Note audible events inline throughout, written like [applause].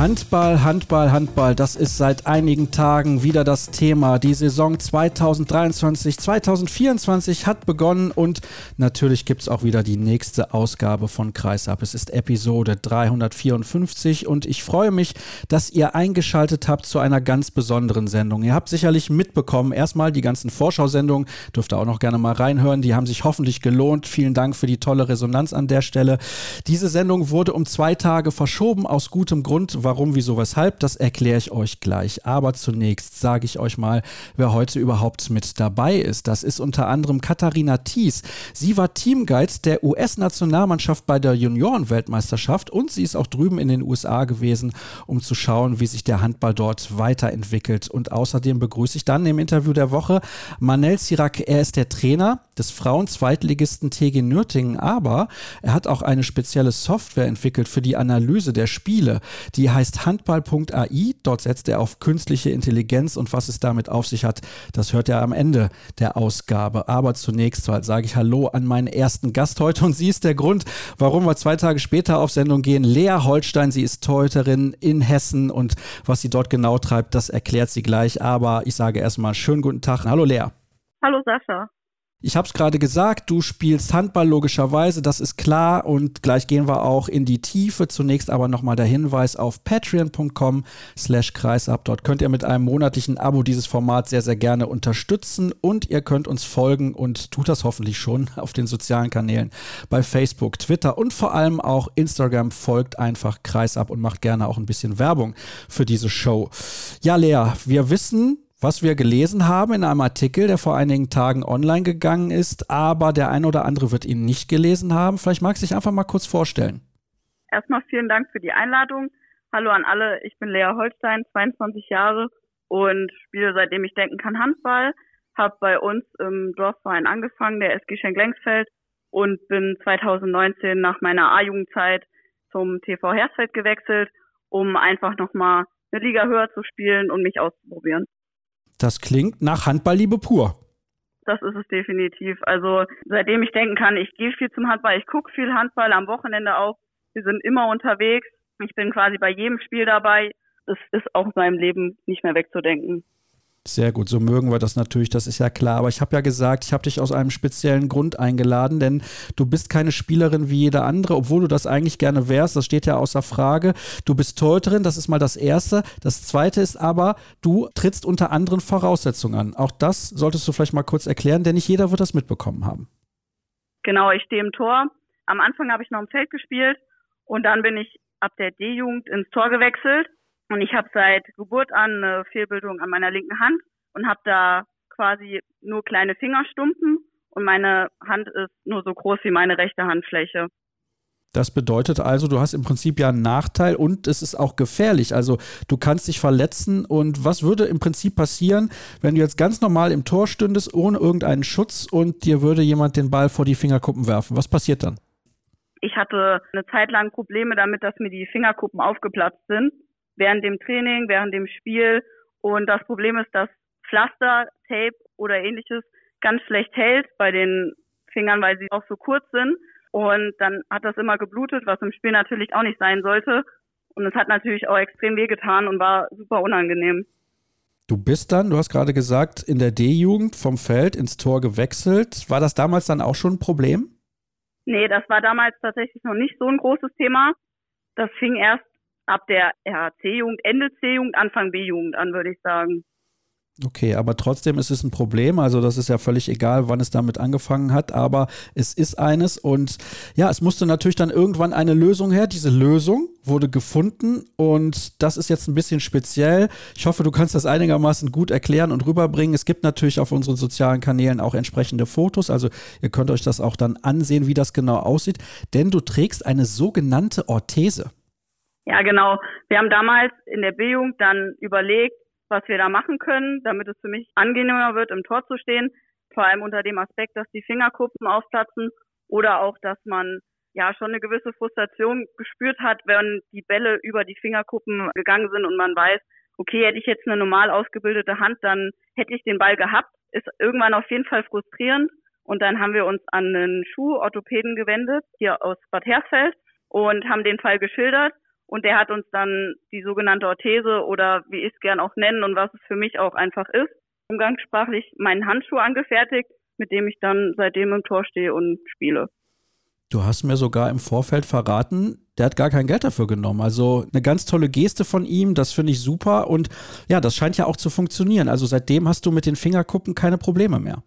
Handball, Handball, Handball, das ist seit einigen Tagen wieder das Thema. Die Saison 2023, 2024 hat begonnen und natürlich gibt es auch wieder die nächste Ausgabe von Kreisab. Es ist Episode 354 und ich freue mich, dass ihr eingeschaltet habt zu einer ganz besonderen Sendung. Ihr habt sicherlich mitbekommen, erstmal die ganzen Vorschau-Sendungen, dürft ihr auch noch gerne mal reinhören, die haben sich hoffentlich gelohnt. Vielen Dank für die tolle Resonanz an der Stelle. Diese Sendung wurde um zwei Tage verschoben, aus gutem Grund, Warum, wieso, weshalb, das erkläre ich euch gleich. Aber zunächst sage ich euch mal, wer heute überhaupt mit dabei ist. Das ist unter anderem Katharina Thies. Sie war Teamguide der US-Nationalmannschaft bei der Junioren-Weltmeisterschaft und sie ist auch drüben in den USA gewesen, um zu schauen, wie sich der Handball dort weiterentwickelt. Und außerdem begrüße ich dann im Interview der Woche Manel Sirak. Er ist der Trainer des Frauen-Zweitligisten TG Nürtingen, aber er hat auch eine spezielle Software entwickelt für die Analyse der Spiele. Die heißt heißt handball.ai. Dort setzt er auf künstliche Intelligenz und was es damit auf sich hat, das hört er am Ende der Ausgabe. Aber zunächst sage ich Hallo an meinen ersten Gast heute und sie ist der Grund, warum wir zwei Tage später auf Sendung gehen. Lea Holstein, sie ist Torhüterin in Hessen und was sie dort genau treibt, das erklärt sie gleich. Aber ich sage erstmal schönen guten Tag. Hallo Lea. Hallo Sascha. Ich habe es gerade gesagt, du spielst Handball logischerweise, das ist klar und gleich gehen wir auch in die Tiefe. Zunächst aber nochmal der Hinweis auf patreon.com slash kreisab. Dort könnt ihr mit einem monatlichen Abo dieses Format sehr, sehr gerne unterstützen und ihr könnt uns folgen und tut das hoffentlich schon [laughs] auf den sozialen Kanälen bei Facebook, Twitter und vor allem auch Instagram. Folgt einfach kreisab und macht gerne auch ein bisschen Werbung für diese Show. Ja, Lea, wir wissen, was wir gelesen haben in einem Artikel, der vor einigen Tagen online gegangen ist, aber der ein oder andere wird ihn nicht gelesen haben. Vielleicht magst du dich einfach mal kurz vorstellen. Erstmal vielen Dank für die Einladung. Hallo an alle, ich bin Lea Holstein, 22 Jahre und spiele seitdem ich denken kann Handball. Habe bei uns im Dorfverein angefangen, der SG Schenk-Lengsfeld und bin 2019 nach meiner A-Jugendzeit zum TV Hersfeld gewechselt, um einfach nochmal eine Liga höher zu spielen und mich auszuprobieren. Das klingt nach Handballliebe pur. Das ist es definitiv. Also seitdem ich denken kann, ich gehe viel zum Handball, ich gucke viel Handball, am Wochenende auch. Wir sind immer unterwegs. Ich bin quasi bei jedem Spiel dabei. Das ist auch in meinem Leben nicht mehr wegzudenken. Sehr gut, so mögen wir das natürlich, das ist ja klar. Aber ich habe ja gesagt, ich habe dich aus einem speziellen Grund eingeladen, denn du bist keine Spielerin wie jeder andere, obwohl du das eigentlich gerne wärst. Das steht ja außer Frage. Du bist Torhüterin, das ist mal das Erste. Das Zweite ist aber, du trittst unter anderen Voraussetzungen an. Auch das solltest du vielleicht mal kurz erklären, denn nicht jeder wird das mitbekommen haben. Genau, ich stehe im Tor. Am Anfang habe ich noch im Feld gespielt und dann bin ich ab der D-Jugend ins Tor gewechselt und ich habe seit Geburt an eine Fehlbildung an meiner linken Hand und habe da quasi nur kleine Fingerstumpen und meine Hand ist nur so groß wie meine rechte Handfläche. Das bedeutet also, du hast im Prinzip ja einen Nachteil und es ist auch gefährlich. Also du kannst dich verletzen und was würde im Prinzip passieren, wenn du jetzt ganz normal im Tor stündest, ohne irgendeinen Schutz und dir würde jemand den Ball vor die Fingerkuppen werfen? Was passiert dann? Ich hatte eine Zeit lang Probleme damit, dass mir die Fingerkuppen aufgeplatzt sind während dem Training, während dem Spiel. Und das Problem ist, dass Pflaster, Tape oder ähnliches ganz schlecht hält bei den Fingern, weil sie auch so kurz sind. Und dann hat das immer geblutet, was im Spiel natürlich auch nicht sein sollte. Und es hat natürlich auch extrem wehgetan und war super unangenehm. Du bist dann, du hast gerade gesagt, in der D-Jugend vom Feld ins Tor gewechselt. War das damals dann auch schon ein Problem? Nee, das war damals tatsächlich noch nicht so ein großes Thema. Das fing erst ab der RHC-Jugend, Ende C-Jugend, Anfang B-Jugend an, würde ich sagen. Okay, aber trotzdem ist es ein Problem. Also das ist ja völlig egal, wann es damit angefangen hat, aber es ist eines und ja, es musste natürlich dann irgendwann eine Lösung her. Diese Lösung wurde gefunden und das ist jetzt ein bisschen speziell. Ich hoffe, du kannst das einigermaßen gut erklären und rüberbringen. Es gibt natürlich auf unseren sozialen Kanälen auch entsprechende Fotos, also ihr könnt euch das auch dann ansehen, wie das genau aussieht, denn du trägst eine sogenannte Orthese. Ja, genau. Wir haben damals in der B-Jugend dann überlegt, was wir da machen können, damit es für mich angenehmer wird, im Tor zu stehen. vor allem unter dem Aspekt, dass die Fingerkuppen aufplatzen oder auch, dass man ja schon eine gewisse Frustration gespürt hat, wenn die Bälle über die Fingerkuppen gegangen sind und man weiß, okay, hätte ich jetzt eine normal ausgebildete Hand, dann hätte ich den Ball gehabt. Ist irgendwann auf jeden Fall frustrierend. Und dann haben wir uns an einen Schuhorthopäden gewendet, hier aus Bad Hersfeld, und haben den Fall geschildert. Und der hat uns dann die sogenannte Orthese oder wie ich es gern auch nennen und was es für mich auch einfach ist, umgangssprachlich meinen Handschuh angefertigt, mit dem ich dann seitdem im Tor stehe und spiele. Du hast mir sogar im Vorfeld verraten, der hat gar kein Geld dafür genommen. Also eine ganz tolle Geste von ihm, das finde ich super. Und ja, das scheint ja auch zu funktionieren. Also seitdem hast du mit den Fingerkuppen keine Probleme mehr.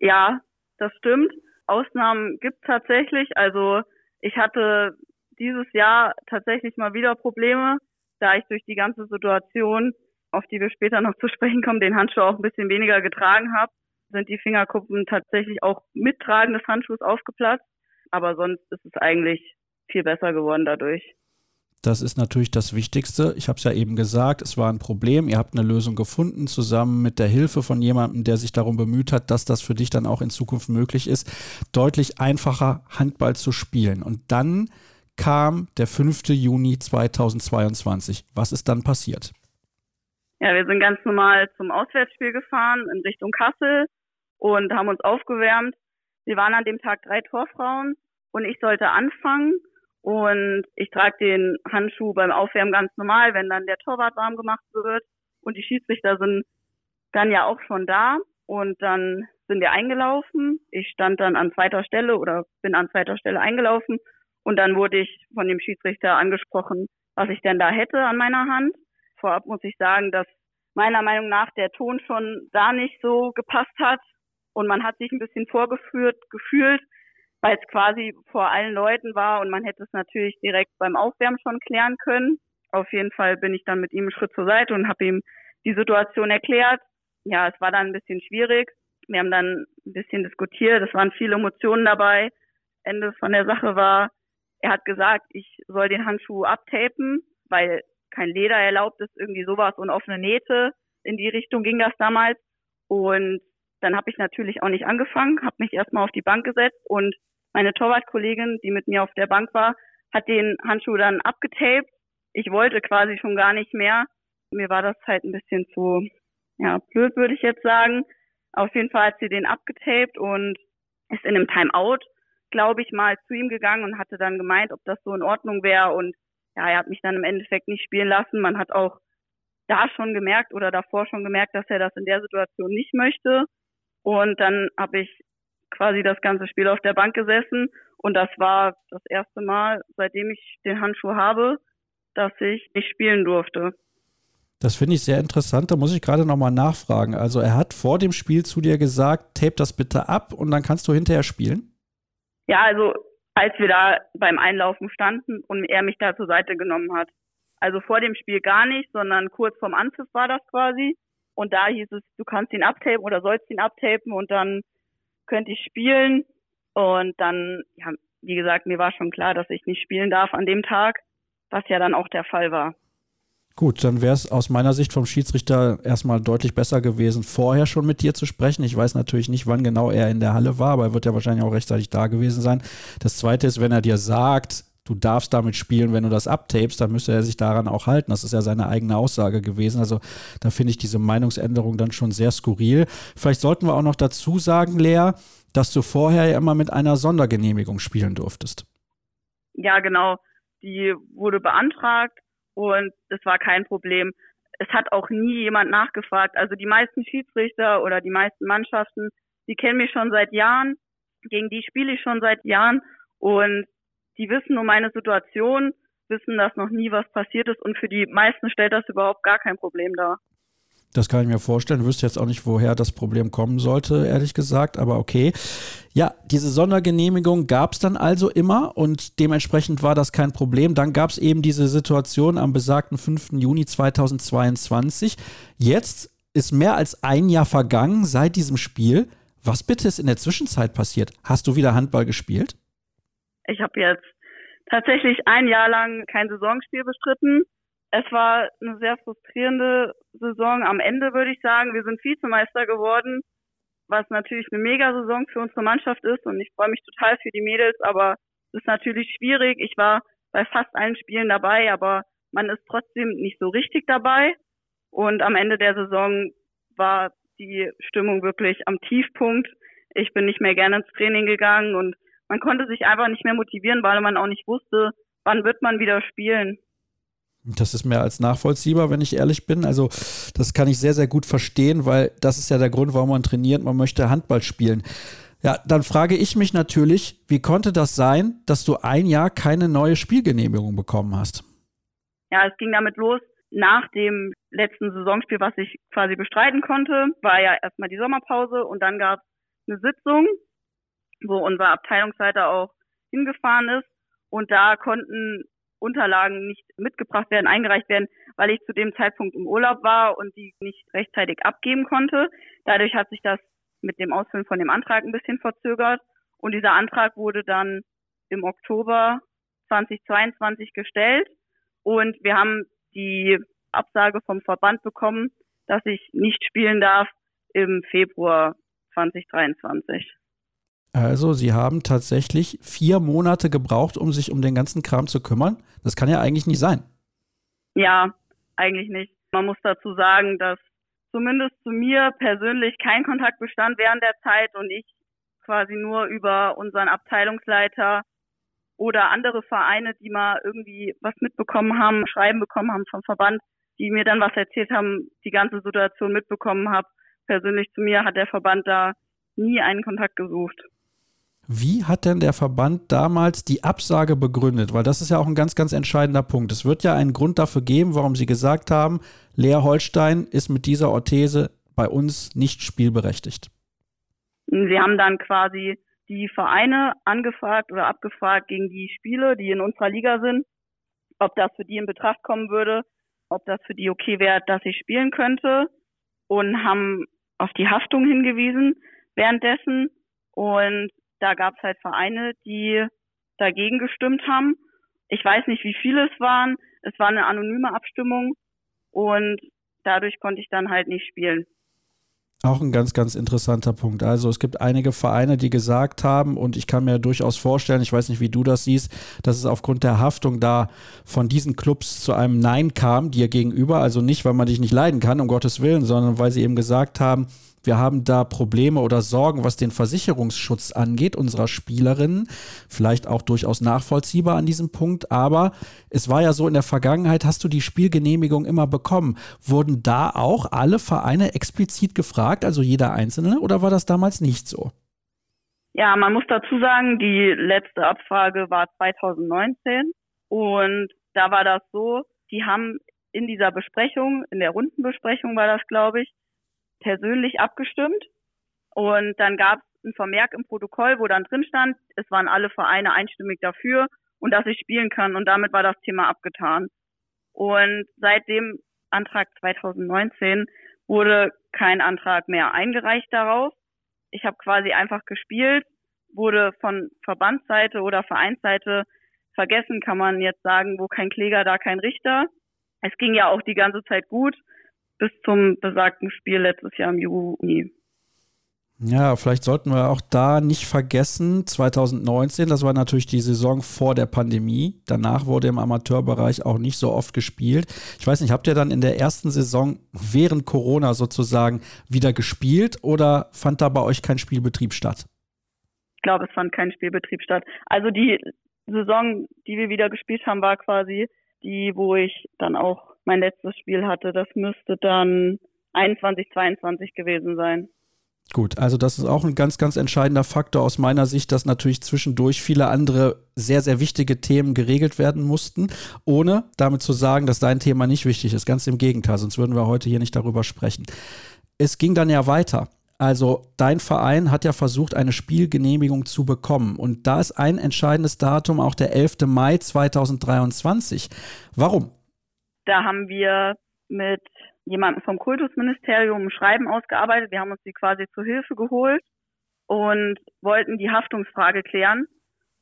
Ja, das stimmt. Ausnahmen gibt es tatsächlich. Also ich hatte dieses Jahr tatsächlich mal wieder Probleme, da ich durch die ganze Situation, auf die wir später noch zu sprechen kommen, den Handschuh auch ein bisschen weniger getragen habe, sind die Fingerkuppen tatsächlich auch mit Tragen des Handschuhs aufgeplatzt aber sonst ist es eigentlich viel besser geworden dadurch. Das ist natürlich das Wichtigste. Ich habe es ja eben gesagt, es war ein Problem. Ihr habt eine Lösung gefunden, zusammen mit der Hilfe von jemandem, der sich darum bemüht hat, dass das für dich dann auch in Zukunft möglich ist, deutlich einfacher Handball zu spielen. Und dann kam der 5. Juni 2022. Was ist dann passiert? Ja, wir sind ganz normal zum Auswärtsspiel gefahren in Richtung Kassel und haben uns aufgewärmt. Wir waren an dem Tag drei Torfrauen und ich sollte anfangen und ich trage den Handschuh beim Aufwärmen ganz normal, wenn dann der Torwart warm gemacht wird und die Schiedsrichter sind dann ja auch schon da und dann sind wir eingelaufen. Ich stand dann an zweiter Stelle oder bin an zweiter Stelle eingelaufen und dann wurde ich von dem Schiedsrichter angesprochen, was ich denn da hätte an meiner Hand. Vorab muss ich sagen, dass meiner Meinung nach der Ton schon da nicht so gepasst hat und man hat sich ein bisschen vorgeführt gefühlt, weil es quasi vor allen Leuten war und man hätte es natürlich direkt beim Aufwärmen schon klären können. Auf jeden Fall bin ich dann mit ihm einen Schritt zur Seite und habe ihm die Situation erklärt. Ja, es war dann ein bisschen schwierig. Wir haben dann ein bisschen diskutiert. Es waren viele Emotionen dabei. Ende von der Sache war, er hat gesagt, ich soll den Handschuh abtapen, weil kein Leder erlaubt ist, irgendwie sowas und offene Nähte. In die Richtung ging das damals. Und dann habe ich natürlich auch nicht angefangen, habe mich erstmal auf die Bank gesetzt und meine Torwartkollegin, die mit mir auf der Bank war, hat den Handschuh dann abgetaped. Ich wollte quasi schon gar nicht mehr. Mir war das halt ein bisschen zu, ja, blöd würde ich jetzt sagen. Auf jeden Fall hat sie den abgetaped und ist in einem Timeout, glaube ich, mal zu ihm gegangen und hatte dann gemeint, ob das so in Ordnung wäre. Und ja, er hat mich dann im Endeffekt nicht spielen lassen. Man hat auch da schon gemerkt oder davor schon gemerkt, dass er das in der Situation nicht möchte. Und dann habe ich quasi das ganze Spiel auf der Bank gesessen. Und das war das erste Mal, seitdem ich den Handschuh habe, dass ich nicht spielen durfte. Das finde ich sehr interessant. Da muss ich gerade nochmal nachfragen. Also er hat vor dem Spiel zu dir gesagt, tape das bitte ab und dann kannst du hinterher spielen? Ja, also als wir da beim Einlaufen standen und er mich da zur Seite genommen hat. Also vor dem Spiel gar nicht, sondern kurz vorm Anpfiff war das quasi. Und da hieß es, du kannst ihn abtapen oder sollst ihn abtapen und dann könnte ich spielen. Und dann, ja, wie gesagt, mir war schon klar, dass ich nicht spielen darf an dem Tag, was ja dann auch der Fall war. Gut, dann wäre es aus meiner Sicht vom Schiedsrichter erstmal deutlich besser gewesen, vorher schon mit dir zu sprechen. Ich weiß natürlich nicht, wann genau er in der Halle war, aber er wird ja wahrscheinlich auch rechtzeitig da gewesen sein. Das zweite ist, wenn er dir sagt, du darfst damit spielen, wenn du das abtapest, dann müsste er sich daran auch halten. Das ist ja seine eigene Aussage gewesen. Also da finde ich diese Meinungsänderung dann schon sehr skurril. Vielleicht sollten wir auch noch dazu sagen, Lea, dass du vorher ja immer mit einer Sondergenehmigung spielen durftest. Ja, genau. Die wurde beantragt und es war kein Problem. Es hat auch nie jemand nachgefragt. Also die meisten Schiedsrichter oder die meisten Mannschaften, die kennen mich schon seit Jahren. Gegen die spiele ich schon seit Jahren und die wissen um meine Situation, wissen, dass noch nie was passiert ist und für die meisten stellt das überhaupt gar kein Problem dar. Das kann ich mir vorstellen. Ich wüsste jetzt auch nicht, woher das Problem kommen sollte, ehrlich gesagt, aber okay. Ja, diese Sondergenehmigung gab es dann also immer und dementsprechend war das kein Problem. Dann gab es eben diese Situation am besagten 5. Juni 2022. Jetzt ist mehr als ein Jahr vergangen seit diesem Spiel. Was bitte ist in der Zwischenzeit passiert? Hast du wieder Handball gespielt? Ich habe jetzt tatsächlich ein Jahr lang kein Saisonspiel bestritten. Es war eine sehr frustrierende Saison am Ende, würde ich sagen. Wir sind Vizemeister geworden was natürlich eine Mega-Saison für unsere Mannschaft ist und ich freue mich total für die Mädels, aber es ist natürlich schwierig. Ich war bei fast allen Spielen dabei, aber man ist trotzdem nicht so richtig dabei. Und am Ende der Saison war die Stimmung wirklich am Tiefpunkt. Ich bin nicht mehr gerne ins Training gegangen und man konnte sich einfach nicht mehr motivieren, weil man auch nicht wusste, wann wird man wieder spielen. Das ist mehr als nachvollziehbar, wenn ich ehrlich bin. Also das kann ich sehr, sehr gut verstehen, weil das ist ja der Grund, warum man trainiert. Man möchte Handball spielen. Ja, dann frage ich mich natürlich, wie konnte das sein, dass du ein Jahr keine neue Spielgenehmigung bekommen hast? Ja, es ging damit los. Nach dem letzten Saisonspiel, was ich quasi bestreiten konnte, war ja erstmal die Sommerpause und dann gab es eine Sitzung, wo unser Abteilungsleiter auch hingefahren ist. Und da konnten Unterlagen nicht mitgebracht werden, eingereicht werden, weil ich zu dem Zeitpunkt im Urlaub war und die nicht rechtzeitig abgeben konnte. Dadurch hat sich das mit dem Ausfüllen von dem Antrag ein bisschen verzögert und dieser Antrag wurde dann im Oktober 2022 gestellt und wir haben die Absage vom Verband bekommen, dass ich nicht spielen darf im Februar 2023. Also, Sie haben tatsächlich vier Monate gebraucht, um sich um den ganzen Kram zu kümmern. Das kann ja eigentlich nicht sein. Ja, eigentlich nicht. Man muss dazu sagen, dass zumindest zu mir persönlich kein Kontakt bestand während der Zeit und ich quasi nur über unseren Abteilungsleiter oder andere Vereine, die mal irgendwie was mitbekommen haben, Schreiben bekommen haben vom Verband, die mir dann was erzählt haben, die ganze Situation mitbekommen habe. Persönlich zu mir hat der Verband da nie einen Kontakt gesucht. Wie hat denn der Verband damals die Absage begründet? Weil das ist ja auch ein ganz, ganz entscheidender Punkt. Es wird ja einen Grund dafür geben, warum Sie gesagt haben, Lea Holstein ist mit dieser Orthese bei uns nicht spielberechtigt. Sie haben dann quasi die Vereine angefragt oder abgefragt gegen die Spiele, die in unserer Liga sind, ob das für die in Betracht kommen würde, ob das für die okay wäre, dass ich spielen könnte und haben auf die Haftung hingewiesen währenddessen. Und da gab es halt Vereine, die dagegen gestimmt haben. Ich weiß nicht, wie viele es waren. Es war eine anonyme Abstimmung und dadurch konnte ich dann halt nicht spielen. Auch ein ganz, ganz interessanter Punkt. Also es gibt einige Vereine, die gesagt haben, und ich kann mir durchaus vorstellen, ich weiß nicht, wie du das siehst, dass es aufgrund der Haftung da von diesen Clubs zu einem Nein kam dir gegenüber. Also nicht, weil man dich nicht leiden kann, um Gottes Willen, sondern weil sie eben gesagt haben, wir haben da Probleme oder Sorgen, was den Versicherungsschutz angeht, unserer Spielerinnen. Vielleicht auch durchaus nachvollziehbar an diesem Punkt. Aber es war ja so, in der Vergangenheit hast du die Spielgenehmigung immer bekommen. Wurden da auch alle Vereine explizit gefragt, also jeder Einzelne, oder war das damals nicht so? Ja, man muss dazu sagen, die letzte Abfrage war 2019 und da war das so, die haben in dieser Besprechung, in der Rundenbesprechung war das, glaube ich, persönlich abgestimmt. Und dann gab es ein Vermerk im Protokoll, wo dann drin stand, es waren alle Vereine einstimmig dafür und dass ich spielen kann. Und damit war das Thema abgetan. Und seit dem Antrag 2019 wurde kein Antrag mehr eingereicht darauf. Ich habe quasi einfach gespielt, wurde von Verbandsseite oder Vereinsseite vergessen, kann man jetzt sagen, wo kein Kläger, da kein Richter. Es ging ja auch die ganze Zeit gut bis zum besagten Spiel letztes Jahr im Juni. Ja, vielleicht sollten wir auch da nicht vergessen, 2019, das war natürlich die Saison vor der Pandemie. Danach wurde im Amateurbereich auch nicht so oft gespielt. Ich weiß nicht, habt ihr dann in der ersten Saison während Corona sozusagen wieder gespielt oder fand da bei euch kein Spielbetrieb statt? Ich glaube, es fand kein Spielbetrieb statt. Also die Saison, die wir wieder gespielt haben, war quasi die, wo ich dann auch mein letztes Spiel hatte. Das müsste dann 21, 22 gewesen sein. Gut, also das ist auch ein ganz, ganz entscheidender Faktor aus meiner Sicht, dass natürlich zwischendurch viele andere sehr, sehr wichtige Themen geregelt werden mussten, ohne damit zu sagen, dass dein Thema nicht wichtig ist. Ganz im Gegenteil, sonst würden wir heute hier nicht darüber sprechen. Es ging dann ja weiter. Also dein Verein hat ja versucht, eine Spielgenehmigung zu bekommen. Und da ist ein entscheidendes Datum auch der 11. Mai 2023. Warum? Da haben wir mit jemandem vom Kultusministerium ein Schreiben ausgearbeitet. Wir haben uns die quasi zur Hilfe geholt und wollten die Haftungsfrage klären,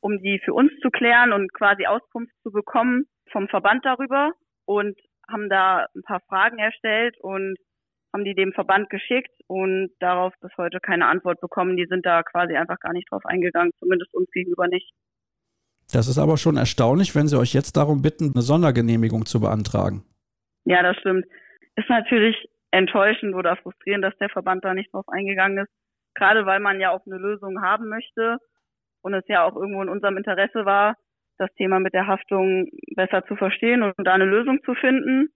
um die für uns zu klären und quasi Auskunft zu bekommen vom Verband darüber und haben da ein paar Fragen erstellt und haben die dem Verband geschickt und darauf bis heute keine Antwort bekommen. Die sind da quasi einfach gar nicht drauf eingegangen, zumindest uns gegenüber nicht. Das ist aber schon erstaunlich, wenn sie euch jetzt darum bitten, eine Sondergenehmigung zu beantragen. Ja, das stimmt. Ist natürlich enttäuschend oder frustrierend, dass der Verband da nicht drauf eingegangen ist. Gerade weil man ja auch eine Lösung haben möchte und es ja auch irgendwo in unserem Interesse war, das Thema mit der Haftung besser zu verstehen und da eine Lösung zu finden.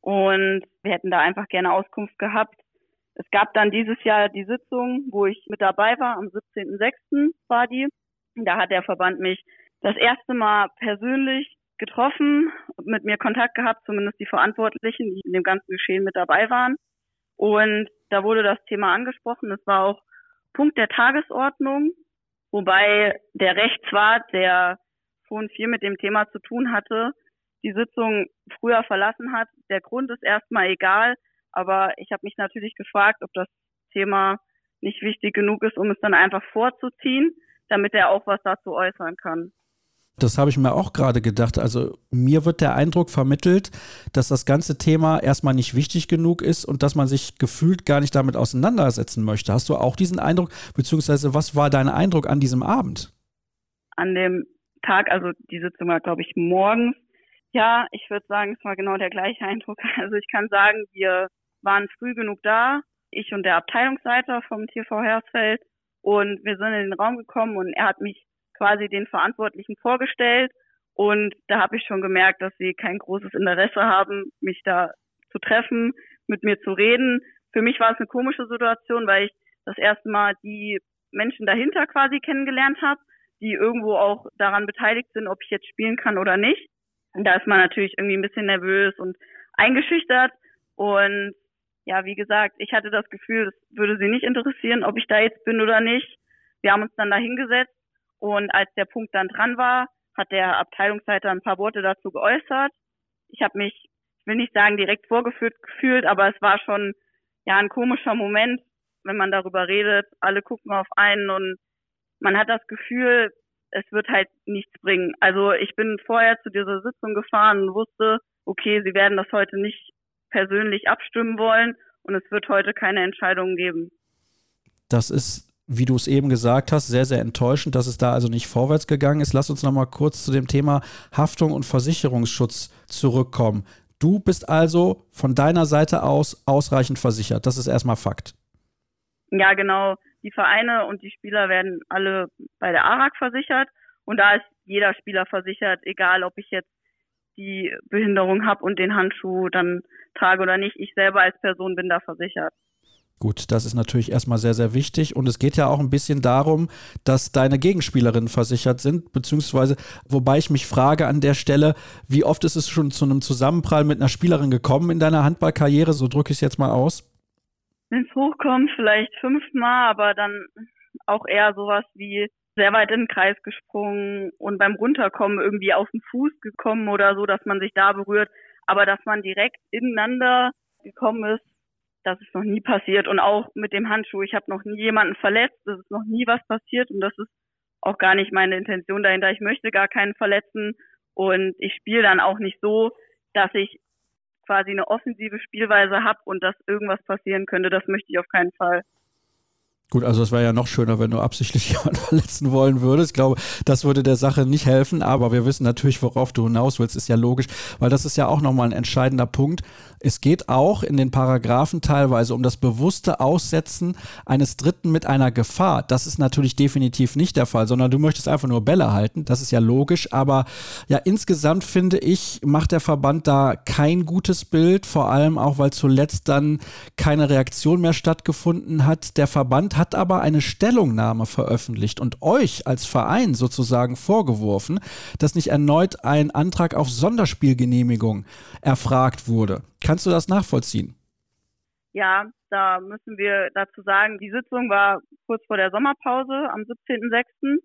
Und wir hätten da einfach gerne Auskunft gehabt. Es gab dann dieses Jahr die Sitzung, wo ich mit dabei war, am 17.06. war die. Da hat der Verband mich das erste Mal persönlich getroffen, mit mir Kontakt gehabt, zumindest die Verantwortlichen, die in dem ganzen Geschehen mit dabei waren. Und da wurde das Thema angesprochen. Es war auch Punkt der Tagesordnung, wobei der Rechtswart, der schon viel mit dem Thema zu tun hatte, die Sitzung früher verlassen hat. Der Grund ist erstmal egal, aber ich habe mich natürlich gefragt, ob das Thema nicht wichtig genug ist, um es dann einfach vorzuziehen, damit er auch was dazu äußern kann. Das habe ich mir auch gerade gedacht. Also mir wird der Eindruck vermittelt, dass das ganze Thema erstmal nicht wichtig genug ist und dass man sich gefühlt gar nicht damit auseinandersetzen möchte. Hast du auch diesen Eindruck, beziehungsweise was war dein Eindruck an diesem Abend? An dem Tag, also die Sitzung war, glaube ich, morgens. Ja, ich würde sagen, es war genau der gleiche [laughs] Eindruck. Also ich kann sagen, wir waren früh genug da, ich und der Abteilungsleiter vom TV Hersfeld. Und wir sind in den Raum gekommen und er hat mich quasi den Verantwortlichen vorgestellt. Und da habe ich schon gemerkt, dass sie kein großes Interesse haben, mich da zu treffen, mit mir zu reden. Für mich war es eine komische Situation, weil ich das erste Mal die Menschen dahinter quasi kennengelernt habe, die irgendwo auch daran beteiligt sind, ob ich jetzt spielen kann oder nicht. Und da ist man natürlich irgendwie ein bisschen nervös und eingeschüchtert. Und ja, wie gesagt, ich hatte das Gefühl, es würde sie nicht interessieren, ob ich da jetzt bin oder nicht. Wir haben uns dann da hingesetzt und als der Punkt dann dran war, hat der Abteilungsleiter ein paar Worte dazu geäußert. Ich habe mich, ich will nicht sagen direkt vorgeführt gefühlt, aber es war schon ja ein komischer Moment, wenn man darüber redet. Alle gucken auf einen und man hat das Gefühl, es wird halt nichts bringen. Also ich bin vorher zu dieser Sitzung gefahren und wusste, okay, sie werden das heute nicht persönlich abstimmen wollen und es wird heute keine Entscheidungen geben. Das ist wie du es eben gesagt hast, sehr, sehr enttäuschend, dass es da also nicht vorwärts gegangen ist. Lass uns noch mal kurz zu dem Thema Haftung und Versicherungsschutz zurückkommen. Du bist also von deiner Seite aus ausreichend versichert. Das ist erstmal Fakt. Ja, genau. Die Vereine und die Spieler werden alle bei der ARAG versichert und da ist jeder Spieler versichert, egal ob ich jetzt die Behinderung habe und den Handschuh dann trage oder nicht. Ich selber als Person bin da versichert. Gut, das ist natürlich erstmal sehr, sehr wichtig. Und es geht ja auch ein bisschen darum, dass deine Gegenspielerinnen versichert sind, beziehungsweise, wobei ich mich frage an der Stelle, wie oft ist es schon zu einem Zusammenprall mit einer Spielerin gekommen in deiner Handballkarriere? So drücke ich es jetzt mal aus. Wenn es hochkommt, vielleicht fünfmal, aber dann auch eher sowas wie sehr weit in den Kreis gesprungen und beim Runterkommen irgendwie auf den Fuß gekommen oder so, dass man sich da berührt. Aber dass man direkt ineinander gekommen ist, das ist noch nie passiert. Und auch mit dem Handschuh, ich habe noch nie jemanden verletzt, es ist noch nie was passiert und das ist auch gar nicht meine Intention dahinter. Ich möchte gar keinen verletzen und ich spiele dann auch nicht so, dass ich quasi eine offensive Spielweise habe und dass irgendwas passieren könnte. Das möchte ich auf keinen Fall. Gut, also es wäre ja noch schöner, wenn du absichtlich [laughs] jemanden verletzen wollen würdest. Ich glaube, das würde der Sache nicht helfen, aber wir wissen natürlich, worauf du hinaus willst, ist ja logisch, weil das ist ja auch nochmal ein entscheidender Punkt. Es geht auch in den Paragraphen teilweise um das bewusste Aussetzen eines Dritten mit einer Gefahr. Das ist natürlich definitiv nicht der Fall, sondern du möchtest einfach nur Bälle halten. Das ist ja logisch, aber ja, insgesamt finde ich, macht der Verband da kein gutes Bild, vor allem auch, weil zuletzt dann keine Reaktion mehr stattgefunden hat. Der Verband hat aber eine Stellungnahme veröffentlicht und euch als Verein sozusagen vorgeworfen, dass nicht erneut ein Antrag auf Sonderspielgenehmigung erfragt wurde. Kannst du das nachvollziehen? Ja, da müssen wir dazu sagen, die Sitzung war kurz vor der Sommerpause am 17.06.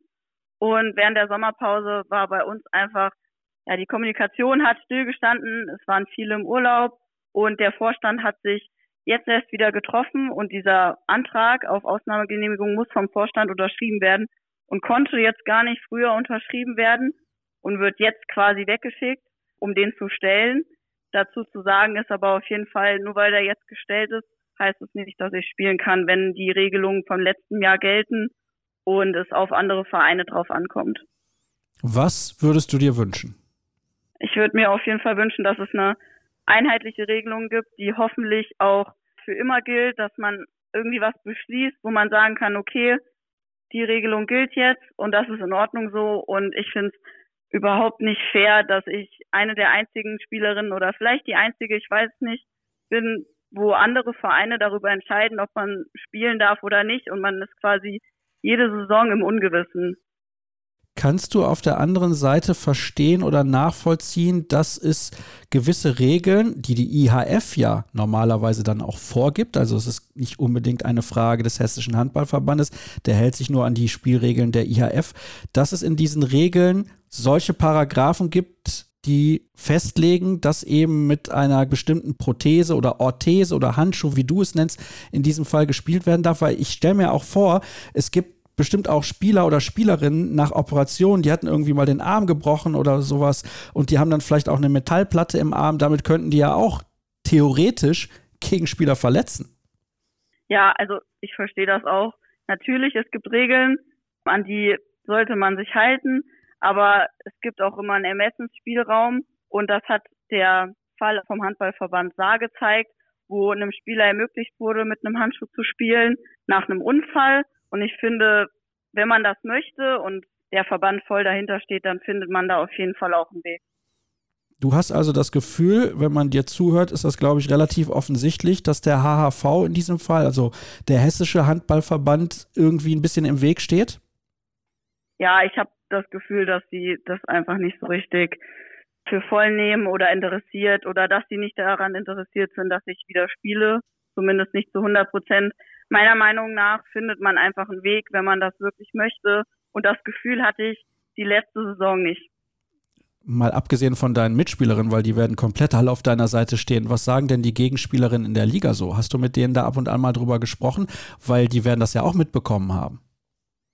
Und während der Sommerpause war bei uns einfach, ja, die Kommunikation hat stillgestanden, es waren viele im Urlaub und der Vorstand hat sich jetzt erst wieder getroffen und dieser Antrag auf Ausnahmegenehmigung muss vom Vorstand unterschrieben werden und konnte jetzt gar nicht früher unterschrieben werden und wird jetzt quasi weggeschickt, um den zu stellen. Dazu zu sagen ist aber auf jeden Fall, nur weil der jetzt gestellt ist, heißt es nicht, dass ich spielen kann, wenn die Regelungen vom letzten Jahr gelten und es auf andere Vereine drauf ankommt. Was würdest du dir wünschen? Ich würde mir auf jeden Fall wünschen, dass es eine einheitliche Regelung gibt, die hoffentlich auch für immer gilt, dass man irgendwie was beschließt, wo man sagen kann, okay, die Regelung gilt jetzt und das ist in Ordnung so und ich finde es überhaupt nicht fair, dass ich eine der einzigen Spielerinnen oder vielleicht die einzige, ich weiß nicht, bin, wo andere Vereine darüber entscheiden, ob man spielen darf oder nicht und man ist quasi jede Saison im Ungewissen. Kannst du auf der anderen Seite verstehen oder nachvollziehen, dass es gewisse Regeln, die die IHF ja normalerweise dann auch vorgibt, also es ist nicht unbedingt eine Frage des Hessischen Handballverbandes, der hält sich nur an die Spielregeln der IHF, dass es in diesen Regeln solche Paragraphen gibt, die festlegen, dass eben mit einer bestimmten Prothese oder Orthese oder Handschuh, wie du es nennst, in diesem Fall gespielt werden darf, weil ich stelle mir auch vor, es gibt bestimmt auch Spieler oder Spielerinnen nach Operationen, die hatten irgendwie mal den Arm gebrochen oder sowas und die haben dann vielleicht auch eine Metallplatte im Arm. Damit könnten die ja auch theoretisch Gegenspieler verletzen. Ja, also ich verstehe das auch. Natürlich, es gibt Regeln, an die sollte man sich halten, aber es gibt auch immer einen Ermessensspielraum und das hat der Fall vom Handballverband Saar gezeigt, wo einem Spieler ermöglicht wurde, mit einem Handschuh zu spielen nach einem Unfall und ich finde, wenn man das möchte und der Verband voll dahinter steht, dann findet man da auf jeden Fall auch einen Weg. Du hast also das Gefühl, wenn man dir zuhört, ist das, glaube ich, relativ offensichtlich, dass der HHV in diesem Fall, also der Hessische Handballverband, irgendwie ein bisschen im Weg steht? Ja, ich habe das Gefühl, dass sie das einfach nicht so richtig für voll nehmen oder interessiert oder dass sie nicht daran interessiert sind, dass ich wieder spiele, zumindest nicht zu 100 Prozent meiner Meinung nach findet man einfach einen Weg, wenn man das wirklich möchte. Und das Gefühl hatte ich die letzte Saison nicht. Mal abgesehen von deinen Mitspielerinnen, weil die werden komplett alle auf deiner Seite stehen. Was sagen denn die Gegenspielerinnen in der Liga so? Hast du mit denen da ab und an mal drüber gesprochen? Weil die werden das ja auch mitbekommen haben.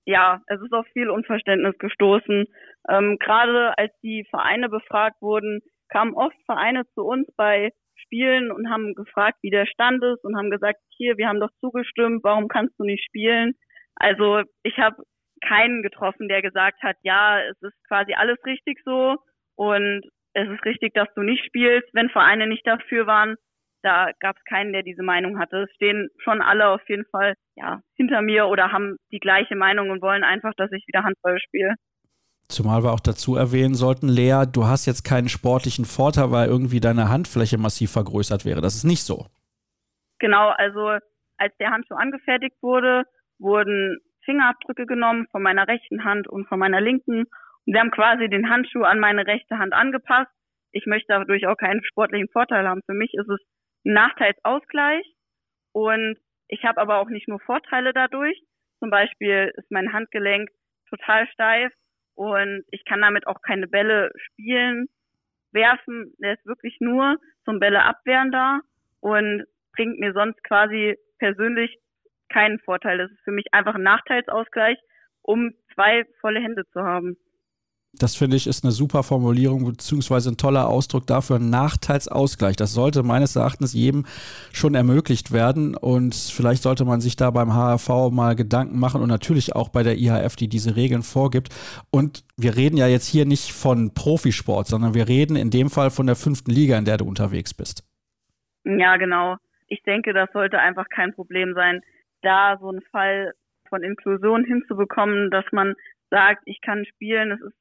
Ja, es ist auf viel Unverständnis gestoßen. Ähm, Gerade als die Vereine befragt wurden, kamen oft Vereine zu uns bei spielen und haben gefragt, wie der Stand ist und haben gesagt, hier, wir haben doch zugestimmt, warum kannst du nicht spielen? Also ich habe keinen getroffen, der gesagt hat, ja, es ist quasi alles richtig so und es ist richtig, dass du nicht spielst, wenn Vereine nicht dafür waren. Da gab es keinen, der diese Meinung hatte. Es stehen schon alle auf jeden Fall ja hinter mir oder haben die gleiche Meinung und wollen einfach, dass ich wieder Handball spiele. Zumal wir auch dazu erwähnen sollten, Lea, du hast jetzt keinen sportlichen Vorteil, weil irgendwie deine Handfläche massiv vergrößert wäre. Das ist nicht so. Genau, also als der Handschuh angefertigt wurde, wurden Fingerabdrücke genommen von meiner rechten Hand und von meiner linken. Und wir haben quasi den Handschuh an meine rechte Hand angepasst. Ich möchte dadurch auch keinen sportlichen Vorteil haben. Für mich ist es ein Nachteilsausgleich. Und ich habe aber auch nicht nur Vorteile dadurch. Zum Beispiel ist mein Handgelenk total steif und ich kann damit auch keine Bälle spielen, werfen. Der ist wirklich nur zum Bälle abwehren da und bringt mir sonst quasi persönlich keinen Vorteil. Das ist für mich einfach ein Nachteilsausgleich, um zwei volle Hände zu haben. Das finde ich ist eine super Formulierung beziehungsweise ein toller Ausdruck dafür, Nachteilsausgleich. Das sollte meines Erachtens jedem schon ermöglicht werden und vielleicht sollte man sich da beim HRV mal Gedanken machen und natürlich auch bei der IHF, die diese Regeln vorgibt. Und wir reden ja jetzt hier nicht von Profisport, sondern wir reden in dem Fall von der fünften Liga, in der du unterwegs bist. Ja, genau. Ich denke, das sollte einfach kein Problem sein, da so einen Fall von Inklusion hinzubekommen, dass man sagt, ich kann spielen, es ist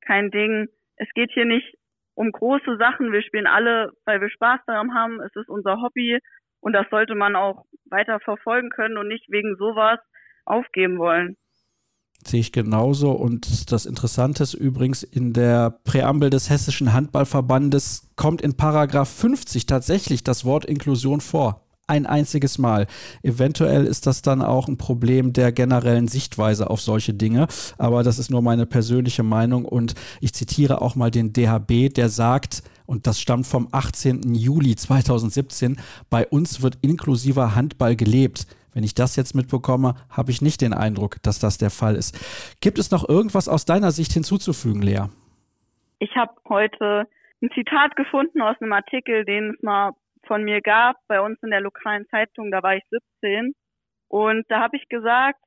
kein Ding. Es geht hier nicht um große Sachen. Wir spielen alle, weil wir Spaß daran haben. Es ist unser Hobby und das sollte man auch weiter verfolgen können und nicht wegen sowas aufgeben wollen. Sehe ich genauso. Und das Interessante ist übrigens, in der Präambel des Hessischen Handballverbandes kommt in Paragraph 50 tatsächlich das Wort Inklusion vor ein einziges Mal. Eventuell ist das dann auch ein Problem der generellen Sichtweise auf solche Dinge, aber das ist nur meine persönliche Meinung und ich zitiere auch mal den DHB, der sagt, und das stammt vom 18. Juli 2017, bei uns wird inklusiver Handball gelebt. Wenn ich das jetzt mitbekomme, habe ich nicht den Eindruck, dass das der Fall ist. Gibt es noch irgendwas aus deiner Sicht hinzuzufügen, Lea? Ich habe heute ein Zitat gefunden aus einem Artikel, den es mal von mir gab bei uns in der lokalen Zeitung, da war ich 17 und da habe ich gesagt,